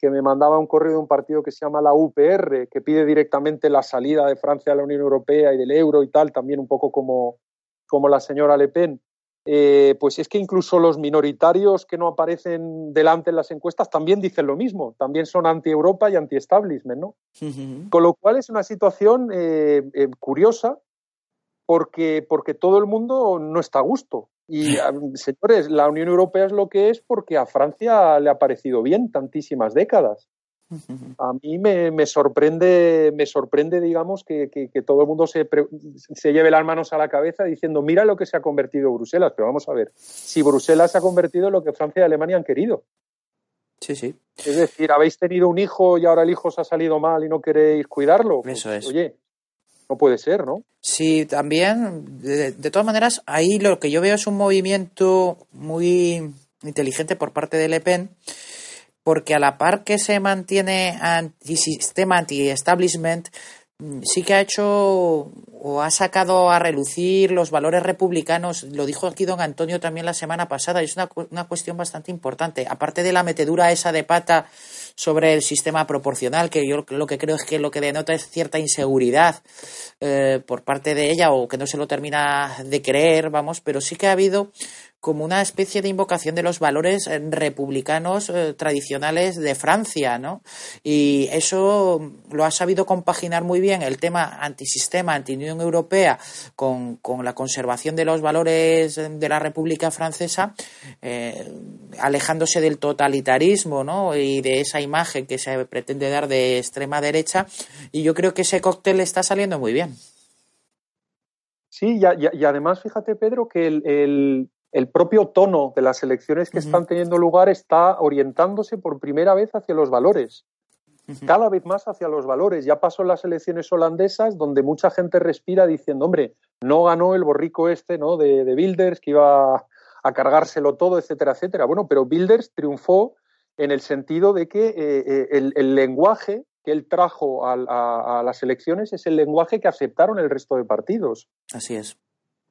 que me mandaba un correo de un partido que se llama la UPR, que pide directamente la salida de Francia a la Unión Europea y del euro y tal, también un poco como, como la señora Le Pen. Eh, pues es que incluso los minoritarios que no aparecen delante en las encuestas también dicen lo mismo, también son anti-Europa y anti-establishment, ¿no? Con lo cual es una situación eh, eh, curiosa porque, porque todo el mundo no está a gusto. Y, señores, la Unión Europea es lo que es porque a Francia le ha parecido bien tantísimas décadas. A mí me, sorprende, me sorprende, digamos, que, todo el mundo se, se, lleve las manos a la cabeza diciendo, mira lo que se ha convertido Bruselas. Pero vamos a ver, si Bruselas se ha convertido en lo que Francia y Alemania han querido. Sí, sí. Es decir, habéis tenido un hijo y ahora el hijo os ha salido mal y no queréis cuidarlo. Eso es. Oye, no puede ser, ¿no? Sí, también, de, todas maneras, ahí lo que yo veo es un movimiento muy inteligente por parte de Le Pen, porque a la par que se mantiene anti-sistema, anti-establishment, Mm, sí que ha hecho o ha sacado a relucir los valores republicanos, lo dijo aquí don Antonio también la semana pasada, y es una, una, cuestión bastante importante. Aparte de la metedura esa de pata sobre el sistema proporcional, que yo lo que creo es que lo que denota es cierta inseguridad eh, por parte de ella o que no se lo termina de creer, vamos, pero sí que ha habido como una especie de invocación de los valores eh, republicanos eh, tradicionales de Francia, ¿no? Y eso lo ha sabido compaginar muy bien el tema antisistema, anti-Unión Europea, con, la conservación de los valores de la República Francesa, eh, alejándose del totalitarismo, ¿no? Y de esa imagen que se pretende dar de extrema derecha. Y yo creo que ese cóctel está saliendo muy bien. Sí, y, además, fíjate, Pedro, que el propio tono de las elecciones que están teniendo lugar está orientándose por primera vez hacia los valores. Cada vez más hacia los valores. Ya pasó en las elecciones holandesas, donde mucha gente respira diciendo, hombre, no ganó el borrico este, ¿no? De, de Bilders, que iba a cargárselo todo, etcétera, etcétera. Bueno, pero Bilders triunfó en el sentido de que eh, eh, el, lenguaje que él trajo a, a, las elecciones es el lenguaje que aceptaron el resto de partidos. Así es.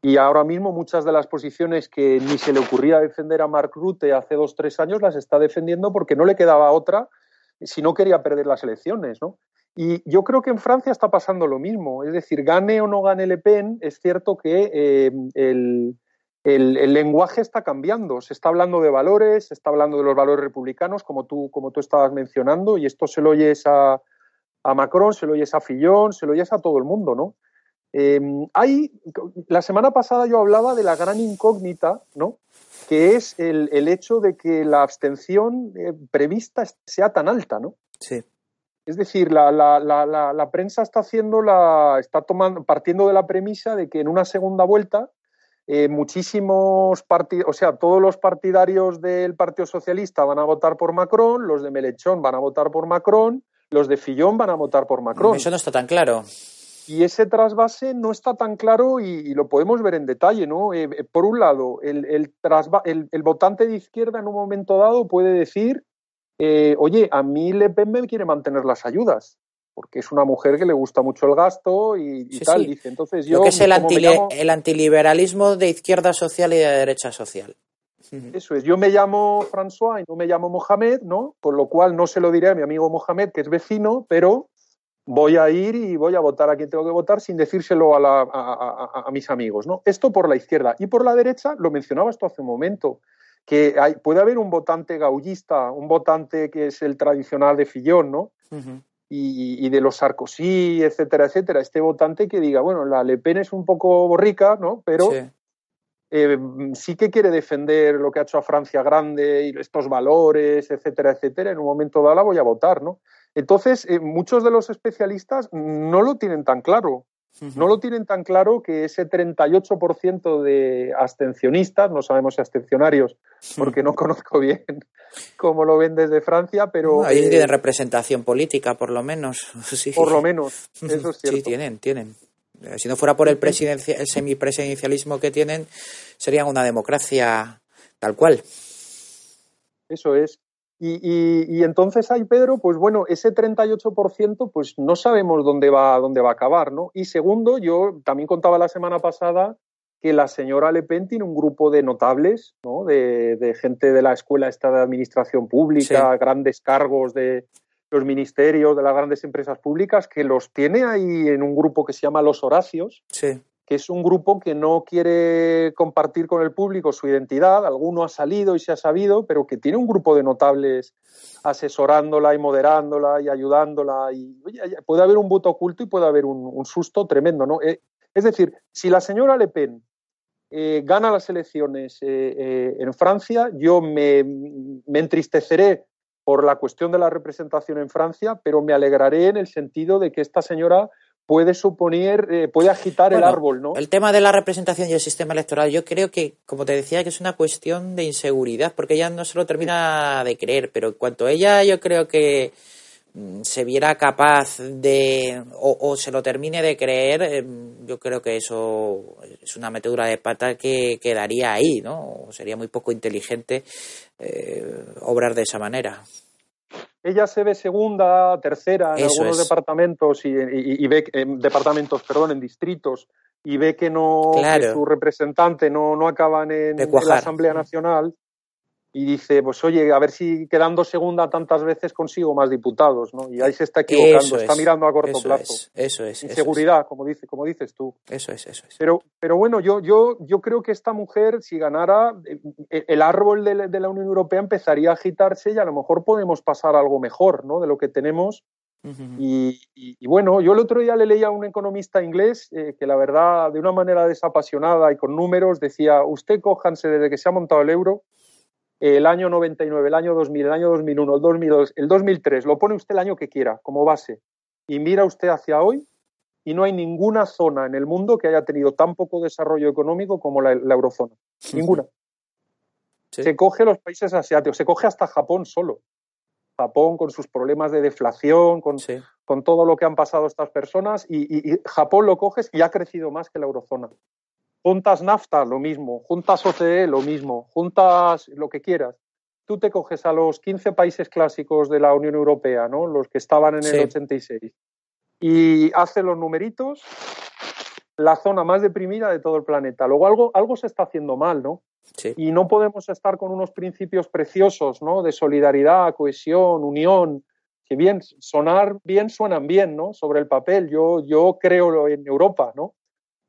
Y ahora mismo muchas de las posiciones que ni se le ocurría defender a Mark Rutte hace dos, tres años las está defendiendo porque no le quedaba otra si no quería perder las elecciones, ¿no? Y yo creo que en Francia está pasando lo mismo. Es decir, gane o no gane Le Pen, es cierto que eh, el, lenguaje está cambiando. Se está hablando de valores, se está hablando de los valores republicanos, como tú, como tú estabas mencionando, y esto se lo oyes a, a Macron, se lo oyes a Fillon, se lo oyes a todo el mundo, ¿no? Em, hay, la semana pasada yo hablaba de la gran incógnita, ¿no? que es el, el hecho de que la abstención eh, prevista sea tan alta, ¿no? Sí. Es decir, la, la, la, la, prensa está haciendo la, está tomando, partiendo de la premisa de que en una segunda vuelta eh, muchísimos partidos, o sea, todos los partidarios del Partido Socialista van a votar por Macron, los de Melechón van a votar por Macron, los de Fillon van a votar por Macron. Eso no está tan claro. Y ese trasvase no está tan claro y, lo podemos ver en detalle, ¿no? Eh, eh, por un lado, el, el, el, votante de izquierda en un momento dado puede decir, eh, oye, a mí Le Pen me quiere mantener las ayudas, porque es una mujer que le gusta mucho el gasto y, tal. Dice, entonces yo, lo que es el, el antiliberalismo de izquierda social y de derecha social. Eso es, yo me llamo François y no me llamo Mohamed, ¿no? Con lo cual no se lo diré a mi amigo Mohamed, que es vecino, pero voy a ir y voy a votar a quien tengo que votar sin decírselo a, mis amigos, ¿no? Esto por la izquierda. Y por la derecha, lo mencionaba esto hace un momento, que hay, puede haber un votante gaullista, un votante que es el tradicional de Fillón, ¿no? y, de los Sarkozy, etcétera, etcétera. Este votante que diga, bueno, la Le Pen es un poco borrica, ¿no? Pero eh, sí que quiere defender lo que ha hecho a Francia grande y estos valores, etcétera, etcétera, en un momento dado la voy a votar, ¿no? Entonces, eh, muchos de los especialistas no lo tienen tan claro. No lo tienen tan claro que ese 38% de abstencionistas, no sabemos si abstencionarios, porque no conozco bien cómo lo ven desde Francia, pero... Ahí tienen eh, representación política, por lo menos. Por lo menos, eso es cierto. Sí, tienen, tienen. Eh, si no fuera por el, el semipresidencialismo que tienen, serían una democracia tal cual. Eso es. Y, y, entonces ahí, Pedro, pues bueno, ese 38% pues no sabemos dónde va, dónde va a acabar, ¿no? Y segundo, yo también contaba la semana pasada que la señora Le Pen tiene un grupo de notables, ¿no? De, gente de la escuela esta de administración pública, grandes cargos de, los ministerios de las grandes empresas públicas, que los tiene ahí en un grupo que se llama Los Horacios, que es un grupo que no quiere compartir con el público su identidad, alguno ha salido y se ha sabido, pero que tiene un grupo de notables asesorándola y moderándola y ayudándola. Y puede haber un voto oculto y puede haber un, susto tremendo, ¿no? Eh, es decir, si la señora Le Pen eh, gana las elecciones eh, en Francia, yo me, me entristeceré por la cuestión de la representación en Francia, pero me alegraré en el sentido de que esta señora puede suponer, eh, puede agitar el árbol, ¿no? El tema de la representación y el sistema electoral, yo creo que, como te decía, que es una cuestión de inseguridad, porque ella no se lo termina de creer, pero en cuanto a ella, yo creo que mm, se viera capaz de o, se lo termine de creer, em, yo creo que eso es una metedura de pata que quedaría ahí, ¿no? Sería muy poco inteligente eh, obrar de esa manera. Ella se ve segunda, tercera en algunos departamentos y, ve en departamentos, perdón, en distritos y ve que no su representante no, no acaban en la Asamblea Nacional y dice, pues oye, a ver si quedando segunda tantas veces consigo más diputados, ¿no? Y ahí se está equivocando, está mirando a corto plazo. eso es. Inseguridad, como, dice, como dices tú. Eso es, eso es. Pero, pero bueno, yo, yo, yo creo que esta mujer, si ganara, eh, el árbol de, la Unión Europea empezaría a agitarse y a lo mejor podemos pasar algo mejor, ¿no? De lo que tenemos. y, bueno, yo el otro día le leía a un economista inglés eh, que la verdad, de una manera desapasionada y con números, decía, usted cójanse desde que se ha montado el euro el año 99, el año 2000, el año 2001, el 2002, el 2003, lo pone usted el año que quiera como base y mira usted hacia hoy y no hay ninguna zona en el mundo que haya tenido tan poco desarrollo económico como la, eurozona. Ninguna. Se coge los países asiáticos, se coge hasta Japón solo. Japón con sus problemas de deflación, con, con todo lo que han pasado estas personas, y, y, Japón lo coges y ha crecido más que la eurozona. Juntas NAFTA, lo mismo. Juntas OCDE, lo mismo. Juntas lo que quieras. Tú te coges a los 15 países clásicos de la Unión Europea, ¿no? Los que estaban en el 86. Y hace los numeritos, la zona más deprimida de todo el planeta. Luego algo, algo se está haciendo mal, ¿no? Y no podemos estar con unos principios preciosos, ¿no? De solidaridad, cohesión, unión, que bien, sonar bien suenan bien, ¿no? Sobre el papel. Yo, yo creo en Europa, ¿no?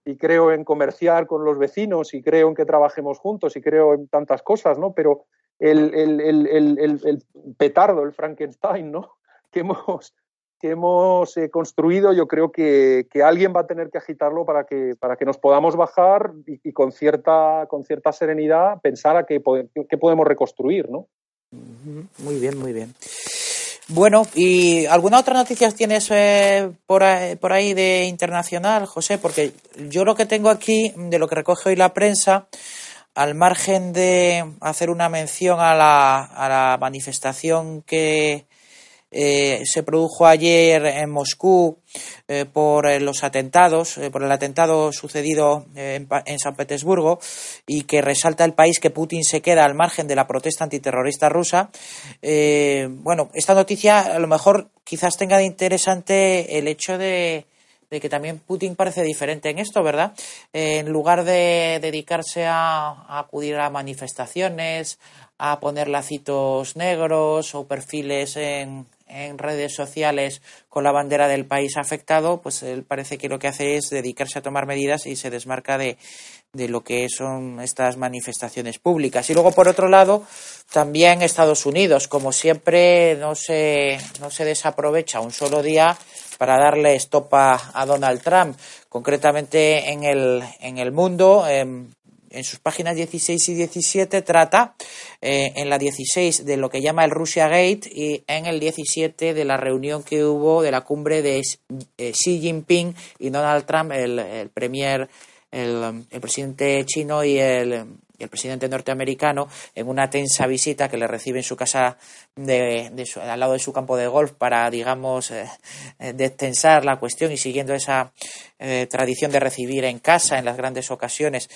Y creo en comerciar con los vecinos y creo en que trabajemos juntos y creo en tantas cosas, ¿no? Pero el, el, el, el petardo, el Frankenstein, ¿no? Que hemos, que hemos eh, construido, yo creo que, que, alguien va a tener que agitarlo para que, para que nos podamos bajar y, con, cierta, con cierta serenidad pensar a qué, qué podemos reconstruir, ¿no? Muy bien, muy bien. Bueno, ¿y alguna otra noticia tienes eh, por, ahí, de internacional, José? Porque yo lo que tengo aquí, de lo que recoge hoy la prensa, al margen de hacer una mención a la, a la manifestación que, eh, se produjo ayer en Moscú eh, por los atentados, por el atentado sucedido en, San Petersburgo y que resalta el país que Putin se queda al margen de la protesta antiterrorista rusa. bueno, esta noticia a lo mejor quizás tenga de interesante el hecho de de que también Putin parece diferente en esto, ¿verdad? en lugar de dedicarse a, acudir a manifestaciones, a poner lacitos negros o perfiles en, en redes sociales con la bandera del país afectado, pues él parece que lo que hace es dedicarse a tomar medidas y se desmarca de, de lo que son estas manifestaciones públicas. Y luego, por otro lado, también Estados Unidos, como siempre, no se, no se desaprovecha un solo día para darle estopa a Donald Trump. Concretamente en el, en el mundo, en, sus páginas 16 y 17 trata eh, en la 16 de lo que llama el Russia Gate y en el 17 de la reunión que hubo de la cumbre de eh, Xi Jinping y Donald Trump, el, el premier, el, el presidente chino y el, el presidente norteamericano en una tensa visita que le recibe en su casa de, al lado de su campo de golf para, digamos, eh, eh, destensar la cuestión y siguiendo esa eh, tradición de recibir en casa en las grandes ocasiones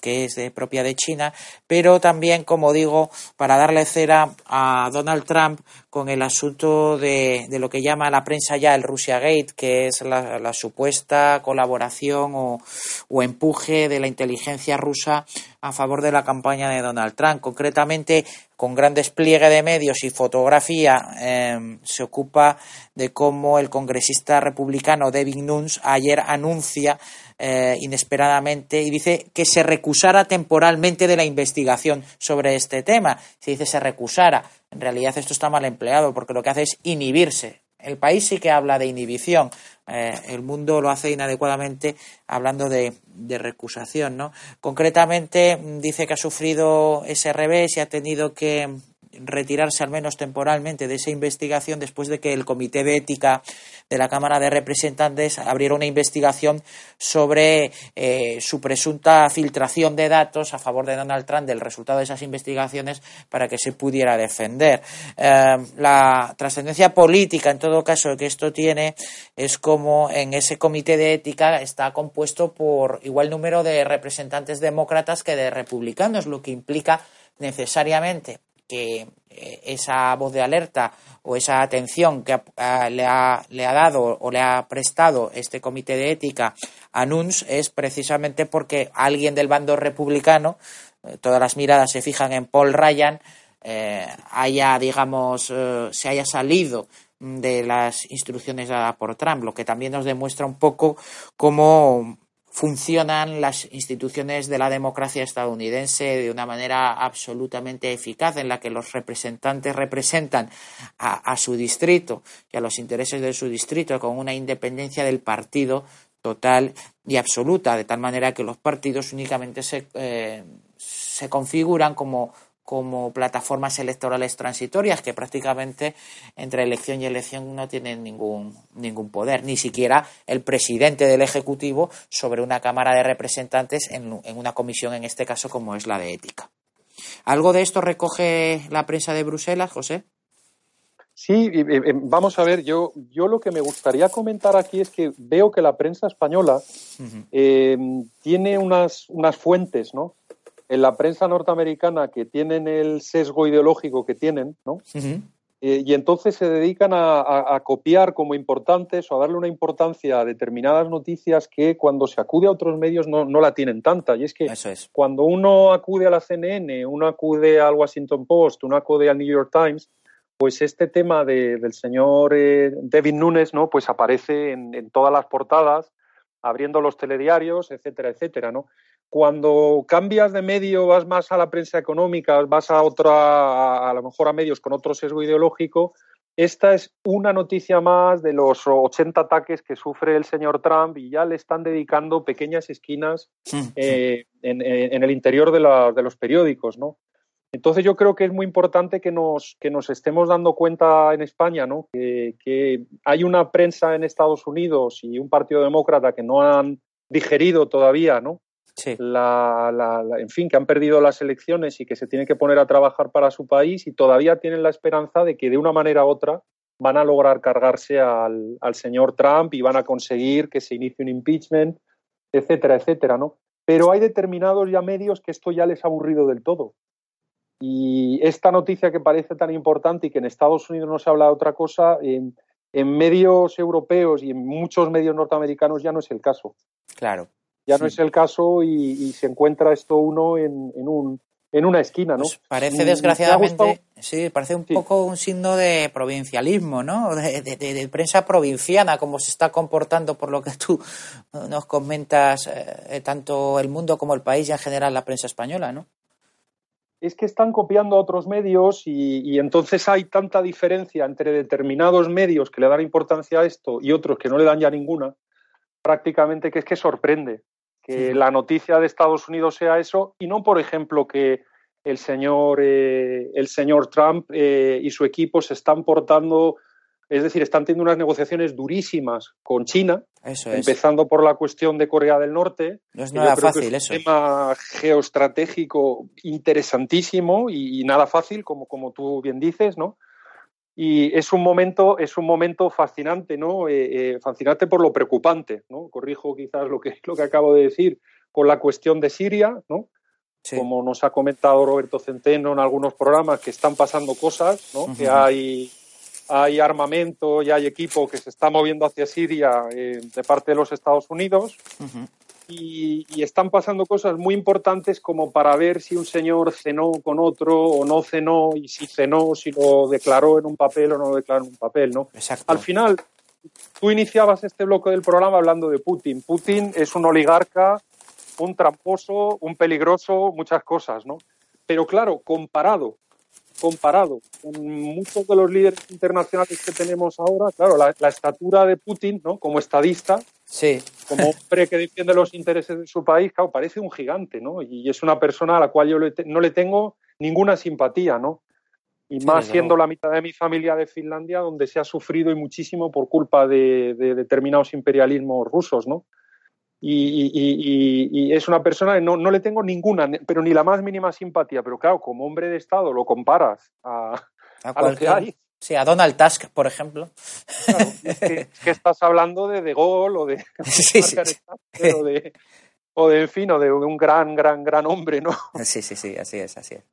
que es propia de China, pero también, como digo, para darle cera a Donald Trump con el asunto de, de lo que llama la prensa ya el Russia Gate, que es la, supuesta colaboración o, o empuje de la inteligencia rusa a favor de la campaña de Donald Trump. Concretamente, con gran despliegue de medios y fotografía, em, se ocupa de cómo el congresista republicano David Nunes ayer anuncia eh, inesperadamente y dice que se recusara temporalmente de la investigación sobre este tema. Se dice se recusara. En realidad esto está mal empleado porque lo que hace es inhibirse. El país sí que habla de inhibición. Eh, el mundo lo hace inadecuadamente hablando de, de, recusación. ¿no? Concretamente mm, dice que ha sufrido ese revés y ha tenido que retirarse al menos temporalmente de esa investigación después de que el Comité de Ética de la Cámara de Representantes abriera una investigación sobre eh, su presunta filtración de datos a favor de Donald Trump del resultado de esas investigaciones para que se pudiera defender. Eh, la trascendencia política, en todo caso, que esto tiene es como en ese Comité de Ética está compuesto por igual número de representantes demócratas que de republicanos, lo que implica necesariamente que eh, esa voz de alerta o esa atención que le, ha, le, ha, dado o le ha prestado este comité de ética a Nuns es precisamente porque alguien del bando republicano, eh, todas las miradas se fijan en Paul Ryan, eh, haya, digamos, se haya salido de las instrucciones dadas por Trump, lo que también nos demuestra un poco cómo funcionan las instituciones de la democracia estadounidense de una manera absolutamente eficaz, en la que los representantes representan a, su distrito y a los intereses de su distrito con una independencia del partido total y absoluta, de tal manera que los partidos únicamente se, eh, se configuran como como plataformas electorales transitorias que prácticamente entre elección y elección no tienen ningún, ningún poder, ni siquiera el presidente del Ejecutivo sobre una Cámara de Representantes en, una comisión, en este caso como es la de ética. ¿Algo de esto recoge la prensa de Bruselas, José? Sí, vamos a ver, yo, yo lo que me gustaría comentar aquí es que veo que la prensa española eh, tiene unas, unas fuentes, ¿no? En la prensa norteamericana que tienen el sesgo ideológico que tienen, ¿no? Eh, y entonces se dedican a, copiar como importantes o a darle una importancia a determinadas noticias que cuando se acude a otros medios no, la tienen tanta. Y es que cuando uno acude a la CNN, uno acude al Washington Post, uno acude al New York Times, pues este tema del señor eh, David Nunes, ¿no? Pues aparece en, en todas las portadas, abriendo los telediarios, etcétera, etcétera, ¿no? Cuando cambias de medio, vas más a la prensa económica, vas a otra, a, lo mejor a medios con otro sesgo ideológico, esta es una noticia más de los 80 ataques que sufre el señor Trump y ya le están dedicando pequeñas esquinas eh, en, el interior de, los periódicos, ¿no? Entonces yo creo que es muy importante que nos, que nos estemos dando cuenta en España, ¿no? Que, que hay una prensa en Estados Unidos y un partido demócrata que no han digerido todavía, ¿no? La, en fin, que han perdido las elecciones y que se tienen que poner a trabajar para su país y todavía tienen la esperanza de que de una manera u otra van a lograr cargarse al, al, señor Trump y van a conseguir que se inicie un impeachment, etcétera, etcétera, ¿no? Pero hay determinados ya medios que esto ya les ha aburrido del todo. Y esta noticia que parece tan importante y que en Estados Unidos no se habla de otra cosa, en, en medios europeos y en muchos medios norteamericanos ya no es el caso. Claro. Ya no es el caso y, y, se encuentra esto uno en, en un, en una esquina, ¿no? Pues parece desgraciadamente, sí, parece un sí. poco un signo de provincialismo, ¿no? De, de, de, prensa provinciana, como se está comportando por lo que tú nos comentas, eh, tanto el mundo como el país y en general la prensa española, ¿no? Es que están copiando a otros medios y, y, entonces hay tanta diferencia entre determinados medios que le dan importancia a esto y otros que no le dan ya ninguna, prácticamente que es que sorprende que sí. la noticia de Estados Unidos sea eso y no, por ejemplo, que el señor, eh, el señor Trump eh, y su equipo se están portando, es decir, están teniendo unas negociaciones durísimas con China, eso es. empezando por la cuestión de Corea del Norte. No es nada fácil es eso. Un tema geoestratégico interesantísimo y, y nada fácil, como, como tú bien dices, ¿no? Y es un momento es un momento fascinante no eh, eh, fascinante por lo preocupante no corrijo quizás lo que lo que acabo de decir con la cuestión de Siria no sí. como nos ha comentado Roberto Centeno en algunos programas que están pasando cosas no uh -huh. que hay hay armamento y hay equipo que se está moviendo hacia Siria eh, de parte de los Estados Unidos uh -huh. Y, y, están pasando cosas muy importantes como para ver si un señor cenó con otro o no cenó y si cenó, si lo declaró en un papel o no lo declaró en un papel, ¿no? Exacto. Al final, tú iniciabas este bloque del programa hablando de Putin. Putin es un oligarca, un tramposo, un peligroso, muchas cosas, ¿no? Pero claro, comparado, comparado con muchos de los líderes internacionales que tenemos ahora, claro, la, la estatura de Putin, ¿no? Como estadista, Sí. Como hombre que defiende los intereses de su país, claro, parece un gigante, ¿no? Y es una persona a la cual yo le no le tengo ninguna simpatía, ¿no? Y sí, más siendo no. la mitad de mi familia de Finlandia, donde se ha sufrido y muchísimo por culpa de, de determinados imperialismos rusos, ¿no? Y, y, y, y, es una persona que no, no, le tengo ninguna, pero ni la más mínima simpatía. Pero claro, como hombre de Estado lo comparas a, a, a lo que hay. Sí, a Donald Tusk, por ejemplo. Claro, es, que, es, que, estás hablando de De Gaulle o de, sí, sí, sí. o de o de, en fin, o de un gran, gran, gran hombre, ¿no? Sí, sí, sí, así es, así es.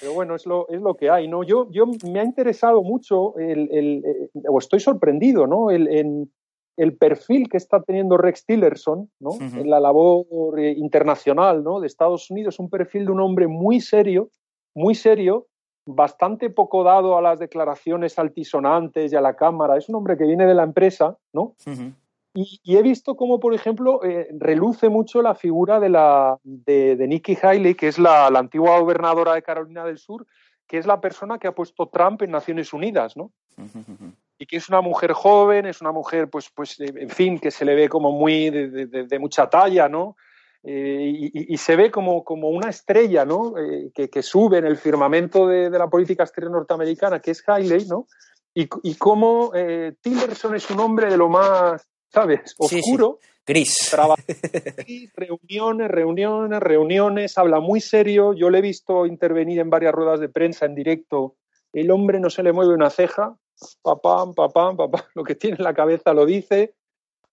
Pero bueno, es lo, es lo que hay, ¿no? Yo, yo me ha interesado mucho, el, el, el o estoy sorprendido, ¿no? El, en, el perfil que está teniendo Rex Tillerson, ¿no? Uh -huh. En la labor eh, internacional, ¿no? De Estados Unidos, un perfil de un hombre muy serio, muy serio, bastante poco dado a las declaraciones altisonantes y a la cámara. Es un hombre que viene de la empresa, ¿no? Uh -huh. y, y, he visto cómo, por ejemplo, eh, reluce mucho la figura de, la, de, de Nikki Haley, que es la, la, antigua gobernadora de Carolina del Sur, que es la persona que ha puesto Trump en Naciones Unidas, ¿no? Uh -huh. Y que es una mujer joven, es una mujer, pues, pues en fin, que se le ve como muy de, de, de mucha talla, ¿no? Eh, y, y, se ve como, como una estrella ¿no? Eh, que, que, sube en el firmamento de, de, la política exterior norteamericana, que es Haley, ¿no? y, y cómo eh, Tillerson es un hombre de lo más, ¿sabes?, oscuro. Sí, sí. Gris. Reuniones, reuniones, reuniones, habla muy serio. Yo le he visto intervenir en varias ruedas de prensa en directo. El hombre no se le mueve una ceja, papá, papá, papá, lo que tiene en la cabeza lo dice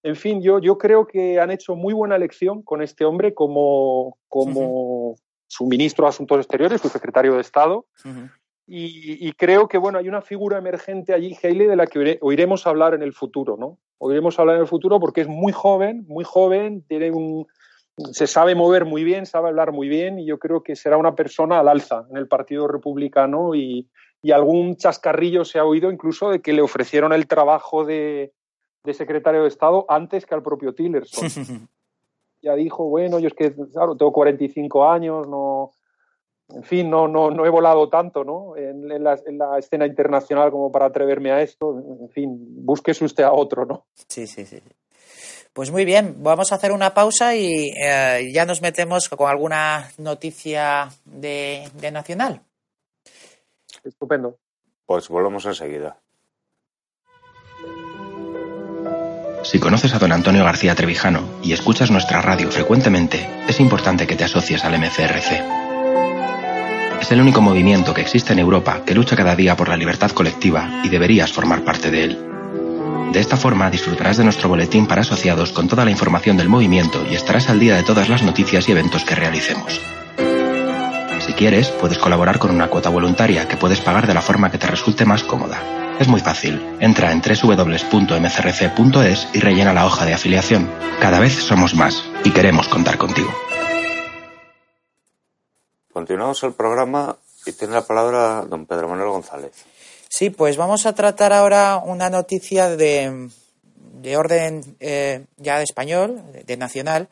en fin, yo, yo creo que han hecho muy buena elección con este hombre como, como uh -huh. su ministro de Asuntos Exteriores, su secretario de Estado. Uh -huh. y, y, creo que bueno, hay una figura emergente allí, Haley, de la que oiremos hablar en el futuro, ¿no? Oiremos hablar en el futuro porque es muy joven, muy joven, tiene un, se sabe mover muy bien, sabe hablar muy bien, y yo creo que será una persona al alza en el Partido Republicano y, y algún chascarrillo se ha oído incluso de que le ofrecieron el trabajo de, de secretario de Estado antes que al propio Tillerson. ya dijo, bueno, yo es que, claro, tengo 45 años, no, en fin, no, no, no he volado tanto, ¿no? En, en, la, en, la, escena internacional como para atreverme a esto. En fin, búsquese usted a otro, ¿no? Sí, sí, sí. Pues muy bien, vamos a hacer una pausa y eh, ya nos metemos con alguna noticia de, de Nacional. Estupendo. Pues volvemos enseguida. Si conoces a don Antonio García Trevijano y escuchas nuestra radio frecuentemente, es importante que te asocies al MCRC. Es el único movimiento que existe en Europa que lucha cada día por la libertad colectiva y deberías formar parte de él. De esta forma disfrutarás de nuestro boletín para asociados con toda la información del movimiento y estarás al día de todas las noticias y eventos que realicemos. Si quieres, puedes colaborar con una cuota voluntaria que puedes pagar de la forma que te resulte más cómoda. Es muy fácil. Entra en www.mcrc.es y rellena la hoja de afiliación. Cada vez somos más y queremos contar contigo. Continuamos el programa y tiene la palabra don Pedro Manuel González. Sí, pues vamos a tratar ahora una noticia de, de orden eh, ya de español, de nacional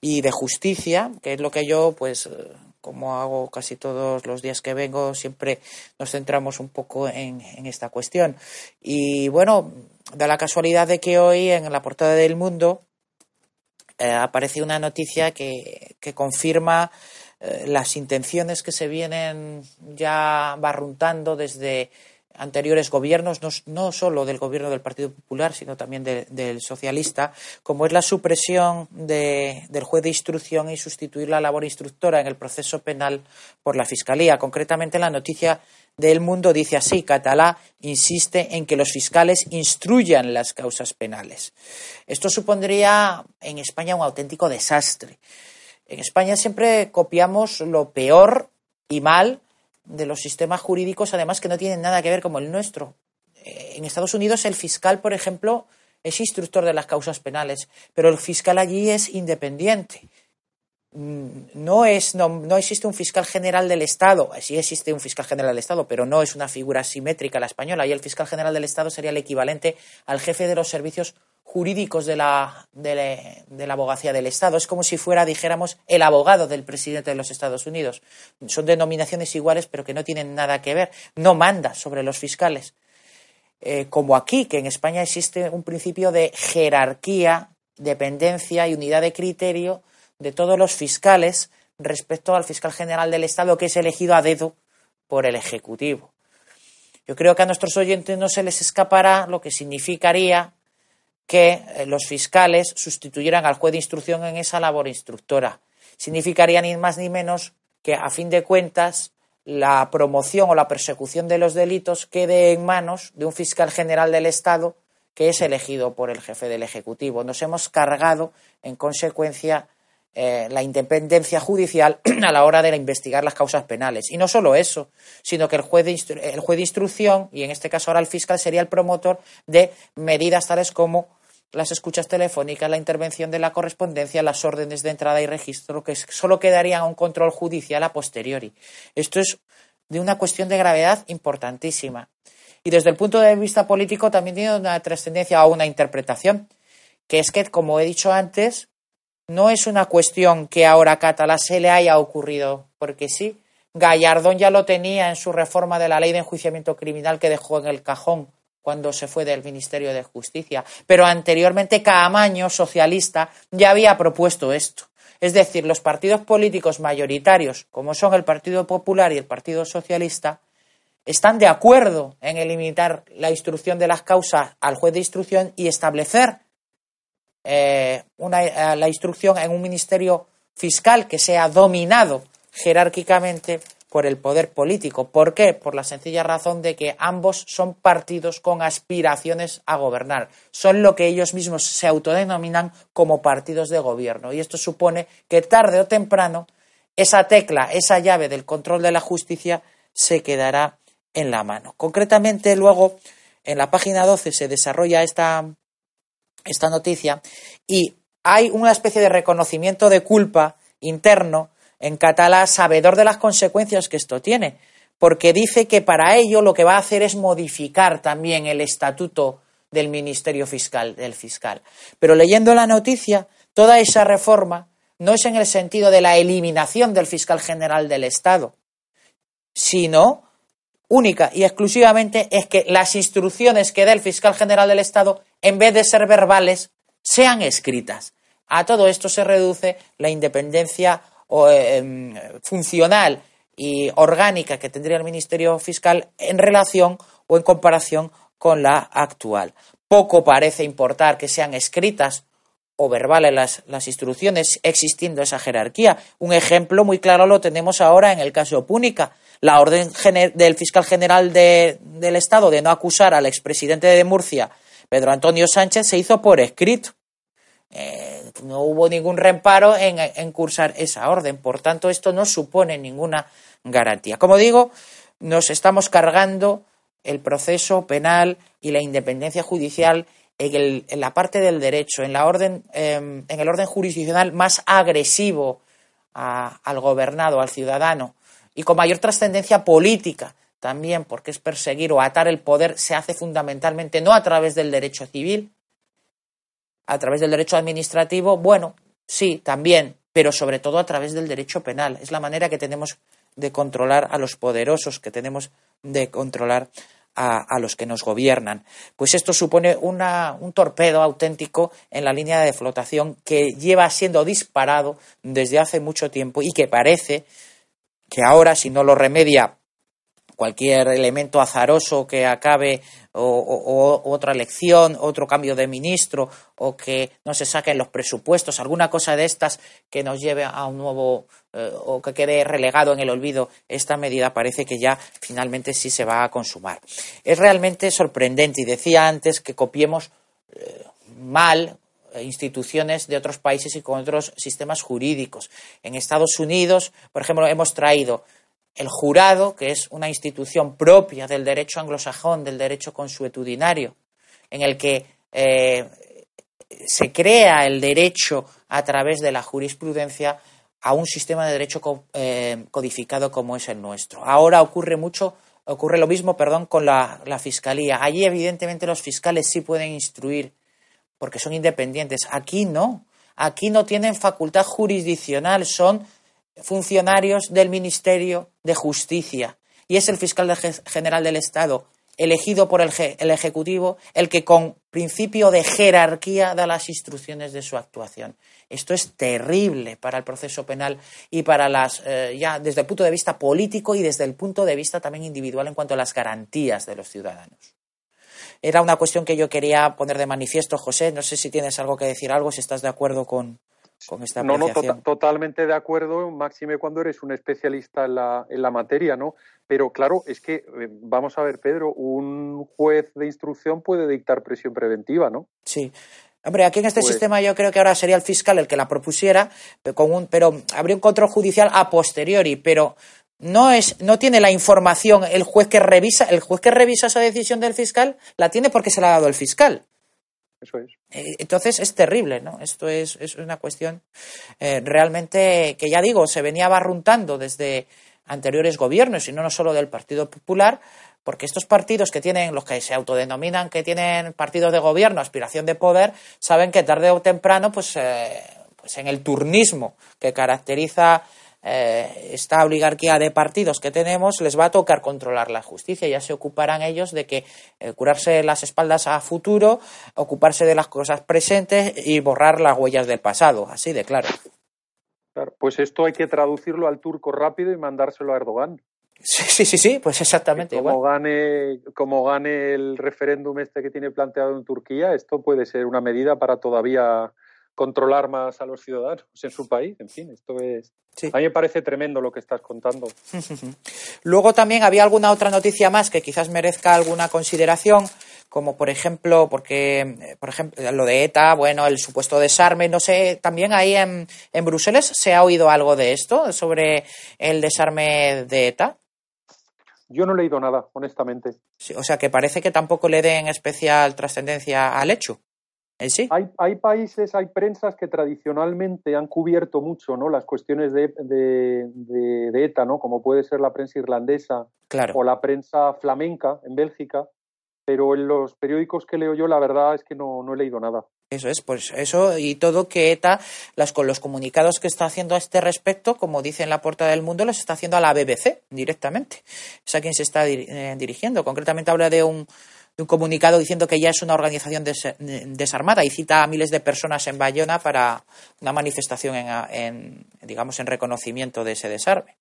y de justicia, que es lo que yo, pues, como hago casi todos los días que vengo, siempre nos centramos un poco en, esta cuestión. Y bueno, da la casualidad de que hoy en la portada del Mundo eh, aparece una noticia que, que confirma eh, las intenciones que se vienen ya barruntando desde anteriores gobiernos, no, no, solo del gobierno del Partido Popular, sino también de, del socialista, como es la supresión de, del juez de instrucción y sustituir la labor instructora en el proceso penal por la Fiscalía. Concretamente, la noticia del Mundo dice así, Catalá insiste en que los fiscales instruyan las causas penales. Esto supondría en España un auténtico desastre. En España siempre copiamos lo peor y mal de los sistemas jurídicos, además que no tienen nada que ver como el nuestro. Eh, en Estados Unidos el fiscal, por ejemplo, es instructor de las causas penales, pero el fiscal allí es independiente. Mm, no, es, no, no, existe un fiscal general del Estado, sí existe un fiscal general del Estado, pero no es una figura simétrica la española, y el fiscal general del Estado sería el equivalente al jefe de los servicios jurídicos de la, de, abogacía del Estado. Es como si fuera, dijéramos, el abogado del presidente de los Estados Unidos. Son denominaciones iguales, pero que no tienen nada que ver. No manda sobre los fiscales. Eh, como aquí, que en España existe un principio de jerarquía, dependencia y unidad de criterio de todos los fiscales respecto al fiscal general del Estado, que es elegido a dedo por el Ejecutivo. Yo creo que a nuestros oyentes no se les escapará lo que significaría que eh, los fiscales sustituyeran al juez de instrucción en esa labor instructora. Significaría ni más ni menos que, a fin de cuentas, la promoción o la persecución de los delitos quede en manos de un fiscal general del Estado que es elegido por el jefe del Ejecutivo. Nos hemos cargado, en consecuencia, eh, la independencia judicial a la hora de investigar las causas penales. Y no solo eso, sino que el juez, de el juez de instrucción, y en este caso ahora el fiscal, sería el promotor de medidas tales como las escuchas telefónicas, la intervención de la correspondencia, las órdenes de entrada y registro, que solo quedarían a un control judicial a posteriori. Esto es de una cuestión de gravedad importantísima. Y desde el punto de vista político también tiene una trascendencia o una interpretación, que es que, como he dicho antes, no es una cuestión que ahora a Catalá se le haya ocurrido, porque sí, Gallardón ya lo tenía en su reforma de la ley de enjuiciamiento criminal que dejó en el cajón cuando se fue del Ministerio de Justicia. Pero anteriormente Caamaño, socialista, ya había propuesto esto. Es decir, los partidos políticos mayoritarios, como son el Partido Popular y el Partido Socialista, están de acuerdo en limitar la instrucción de las causas al juez de instrucción y establecer eh, una, eh, la instrucción en un ministerio fiscal que sea dominado jerárquicamente por el poder político. ¿Por qué? Por la sencilla razón de que ambos son partidos con aspiraciones a gobernar. Son lo que ellos mismos se autodenominan como partidos de gobierno. Y esto supone que tarde o temprano esa tecla, esa llave del control de la justicia se quedará en la mano. Concretamente, luego, en la página 12 se desarrolla esta, esta noticia y hay una especie de reconocimiento de culpa interno en catalá sabedor de las consecuencias que esto tiene, porque dice que para ello lo que va a hacer es modificar también el estatuto del Ministerio Fiscal, del fiscal. Pero leyendo la noticia, toda esa reforma no es en el sentido de la eliminación del fiscal general del Estado, sino única y exclusivamente es que las instrucciones que da el fiscal general del Estado, en vez de ser verbales, sean escritas. A todo esto se reduce la independencia Em, funcional y orgánica que tendría el Ministerio Fiscal en relación o en comparación con la actual. Poco parece importar que sean escritas o verbales las, las, instrucciones, existiendo esa jerarquía. Un ejemplo muy claro lo tenemos ahora en el caso Púnica. La orden del fiscal general de, del Estado de no acusar al expresidente de Murcia, Pedro Antonio Sánchez, se hizo por escrito. Eh, no hubo ningún reparo en, en cursar esa orden. Por tanto, esto no supone ninguna garantía. Como digo, nos estamos cargando el proceso penal y la independencia judicial en, la parte del derecho, en, la orden, em, en el orden jurisdiccional más agresivo al gobernado, al ciudadano, y con mayor trascendencia política también, porque es perseguir o atar el poder, se hace fundamentalmente no a través del derecho civil, a través del derecho administrativo, bueno, sí, también, pero sobre todo a través del derecho penal. Es la manera que tenemos de controlar a los poderosos, que tenemos de controlar a, los que nos gobiernan. Pues esto supone un torpedo auténtico en la línea de flotación que lleva siendo disparado desde hace mucho tiempo y que parece que ahora, si no lo remedia cualquier elemento azaroso que acabe o, otra elección, otro cambio de ministro o que no se saquen los presupuestos, alguna cosa de estas que nos lleve a un nuevo eh, o que quede relegado en el olvido, esta medida parece que ya finalmente sí se va a consumar. Es realmente sorprendente y decía antes que copiemos eh, mal instituciones de otros países y con otros sistemas jurídicos. En Estados Unidos, por ejemplo, hemos traído el jurado, que es una institución propia del derecho anglosajón, del derecho consuetudinario, en el que eh, se crea el derecho a través de la jurisprudencia a un sistema de derecho eh, codificado como es el nuestro. Ahora ocurre mucho, ocurre lo mismo, perdón, con la, la fiscalía. Allí, evidentemente, los fiscales sí pueden instruir porque son independientes. Aquí no. Aquí no tienen facultad jurisdiccional, son funcionarios del Ministerio de Justicia y es el fiscal general del Estado, elegido por el, Ejecutivo, el que con principio de jerarquía da las instrucciones de su actuación. Esto es terrible para el proceso penal y para las, eh, ya desde el punto de vista político y desde el punto de vista también individual en cuanto a las garantías de los ciudadanos. Era una cuestión que yo quería poner de manifiesto, José. No sé si tienes algo que decir, algo, si estás de acuerdo con, no, no, tota-, totalmente de acuerdo, máxime cuando eres un especialista en la, en la materia, ¿no? Pero claro, es que, eh, vamos a ver, Pedro, un juez de instrucción puede dictar presión preventiva, ¿no? Sí. Hombre, aquí en este pues sistema yo creo que ahora sería el fiscal el que la propusiera, pero, con un, pero habría un control judicial a posteriori, pero no es no tiene la información el juez que revisa el juez que revisa esa decisión del fiscal la tiene porque se la ha dado el fiscal eso es. Eh, entonces es terrible, ¿no? Esto es, es una cuestión eh, realmente que ya digo, se venía barruntando desde anteriores gobiernos y no, solo del Partido Popular, porque estos partidos que tienen, los que se autodenominan que tienen partidos de gobierno, aspiración de poder, saben que tarde o temprano, pues, eh, pues en el turnismo que caracteriza eh, esta oligarquía de partidos que tenemos les va a tocar controlar la justicia. Ya se ocuparán ellos de que eh, curarse las espaldas a futuro, ocuparse de las cosas presentes y borrar las huellas del pasado. Así de claro. claro pues esto hay que traducirlo al turco rápido y mandárselo a Erdogan. Sí, sí, sí, sí, pues exactamente. Como gane, como gane el referéndum este que tiene planteado en Turquía, esto puede ser una medida para todavía controlar más a los ciudadanos en su país. En fin, esto es. A mí me parece tremendo lo que estás contando. Luego también había alguna otra noticia más que quizás merezca alguna consideración, como por ejemplo, porque, por ejemplo, lo de ETA, bueno, el supuesto desarme, no sé, también ahí en, en Bruselas se ha oído algo de esto, sobre el desarme de ETA. Yo no he leído nada, honestamente. o sea que parece que tampoco le den especial trascendencia al hecho. Hay, hay, países, hay prensas que tradicionalmente han cubierto mucho ¿no? las cuestiones de, de, ETA, ¿no? como puede ser la prensa irlandesa o la prensa flamenca en Bélgica, pero en los periódicos que leo yo la verdad es que no, no he leído nada. Eso es, pues eso y todo que ETA, las, con los comunicados que está haciendo a este respecto, como dice en la Puerta del Mundo, los está haciendo a la BBC directamente. Es a quien se está eh, dirigiendo. Concretamente habla de un, un comunicado diciendo que ya es una organización desarmada y cita a miles de personas en Bayona para una manifestación en, digamos, en reconocimiento de ese desarme.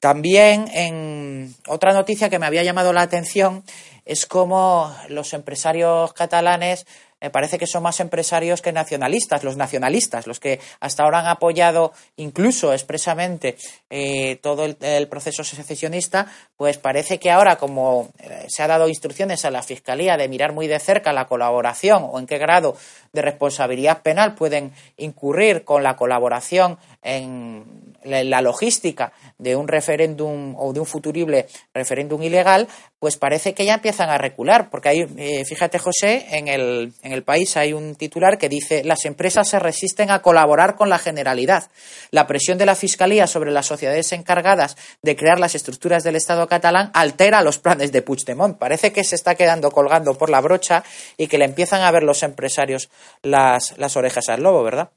También en otra noticia que me había llamado la atención es cómo los empresarios catalanes eh, parece que son más empresarios que nacionalistas, los nacionalistas, los que hasta ahora han apoyado incluso expresamente eh, todo el, proceso secesionista, pues parece que ahora, como eh, se ha dado instrucciones a la Fiscalía de mirar muy de cerca la colaboración o en qué grado de responsabilidad penal pueden incurrir con la colaboración en la logística de un referéndum o de un futurible referéndum ilegal, pues parece que ya empiezan a recular, porque hay, eh, fíjate José, en el, en el país hay un titular que dice las empresas se resisten a colaborar con la generalidad. La presión de la Fiscalía sobre las sociedades encargadas de crear las estructuras del Estado catalán altera los planes de Puigdemont. Parece que se está quedando colgando por la brocha y que le empiezan a ver los empresarios las, las orejas al lobo, ¿verdad?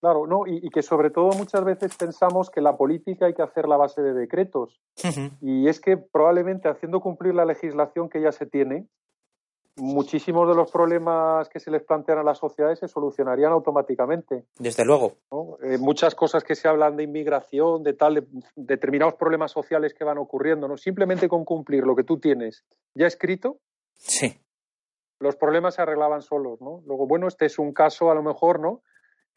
Claro, no, y, que sobre todo muchas veces pensamos que la política hay que hacer la base de decretos. Y es que probablemente haciendo cumplir la legislación que ya se tiene, muchísimos de los problemas que se les plantean a las sociedades se solucionarían automáticamente. Desde luego. Eh, muchas cosas que se hablan de inmigración, de tal, determinados problemas sociales que van ocurriendo, ¿no? Simplemente con cumplir lo que tú tienes ya escrito. Sí. Los problemas se arreglaban solos, ¿no? Luego, bueno, este es un caso a lo mejor, ¿no?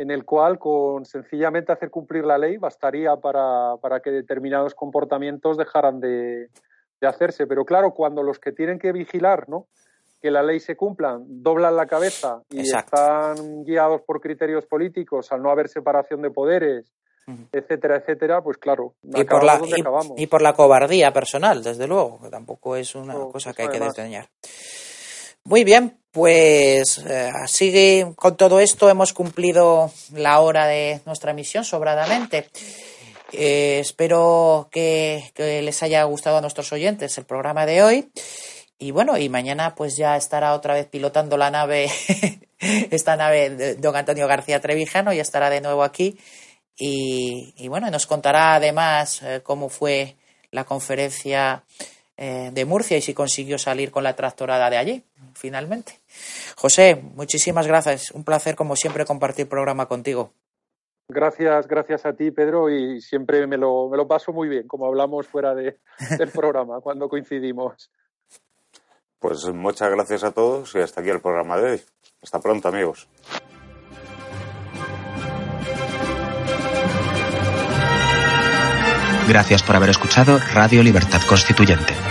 en el cual con sencillamente hacer cumplir la ley bastaría para, que determinados comportamientos dejaran de, hacerse. Pero claro, cuando los que tienen que vigilar ¿no? que la ley se cumpla doblan la cabeza y están guiados por criterios políticos al no haber separación de poderes, etcétera, etcétera, pues claro, y por, la, y, por la cobardía personal, desde luego, que tampoco es una cosa que hay que desdeñar. Muy bien, pues eh, sigue con todo esto hemos cumplido la hora de nuestra emisión sobradamente. Eh, espero que, les haya gustado a nuestros oyentes el programa de hoy. Y bueno, y mañana pues ya estará otra vez pilotando la nave, esta nave de don Antonio García Trevijano, ya estará de nuevo aquí. Y, y bueno, nos contará además eh, cómo fue la conferencia eh, de Murcia y si consiguió salir con la tractorada de allí, finalmente. José, muchísimas gracias. Un placer, como siempre, compartir programa contigo. Gracias, gracias a ti, Pedro, y siempre me lo, me lo paso muy bien, como hablamos fuera de, del programa, cuando coincidimos. Pues muchas gracias a todos y hasta aquí el programa de hoy. Hasta pronto, amigos. Gracias por haber escuchado Radio Libertad Constituyente.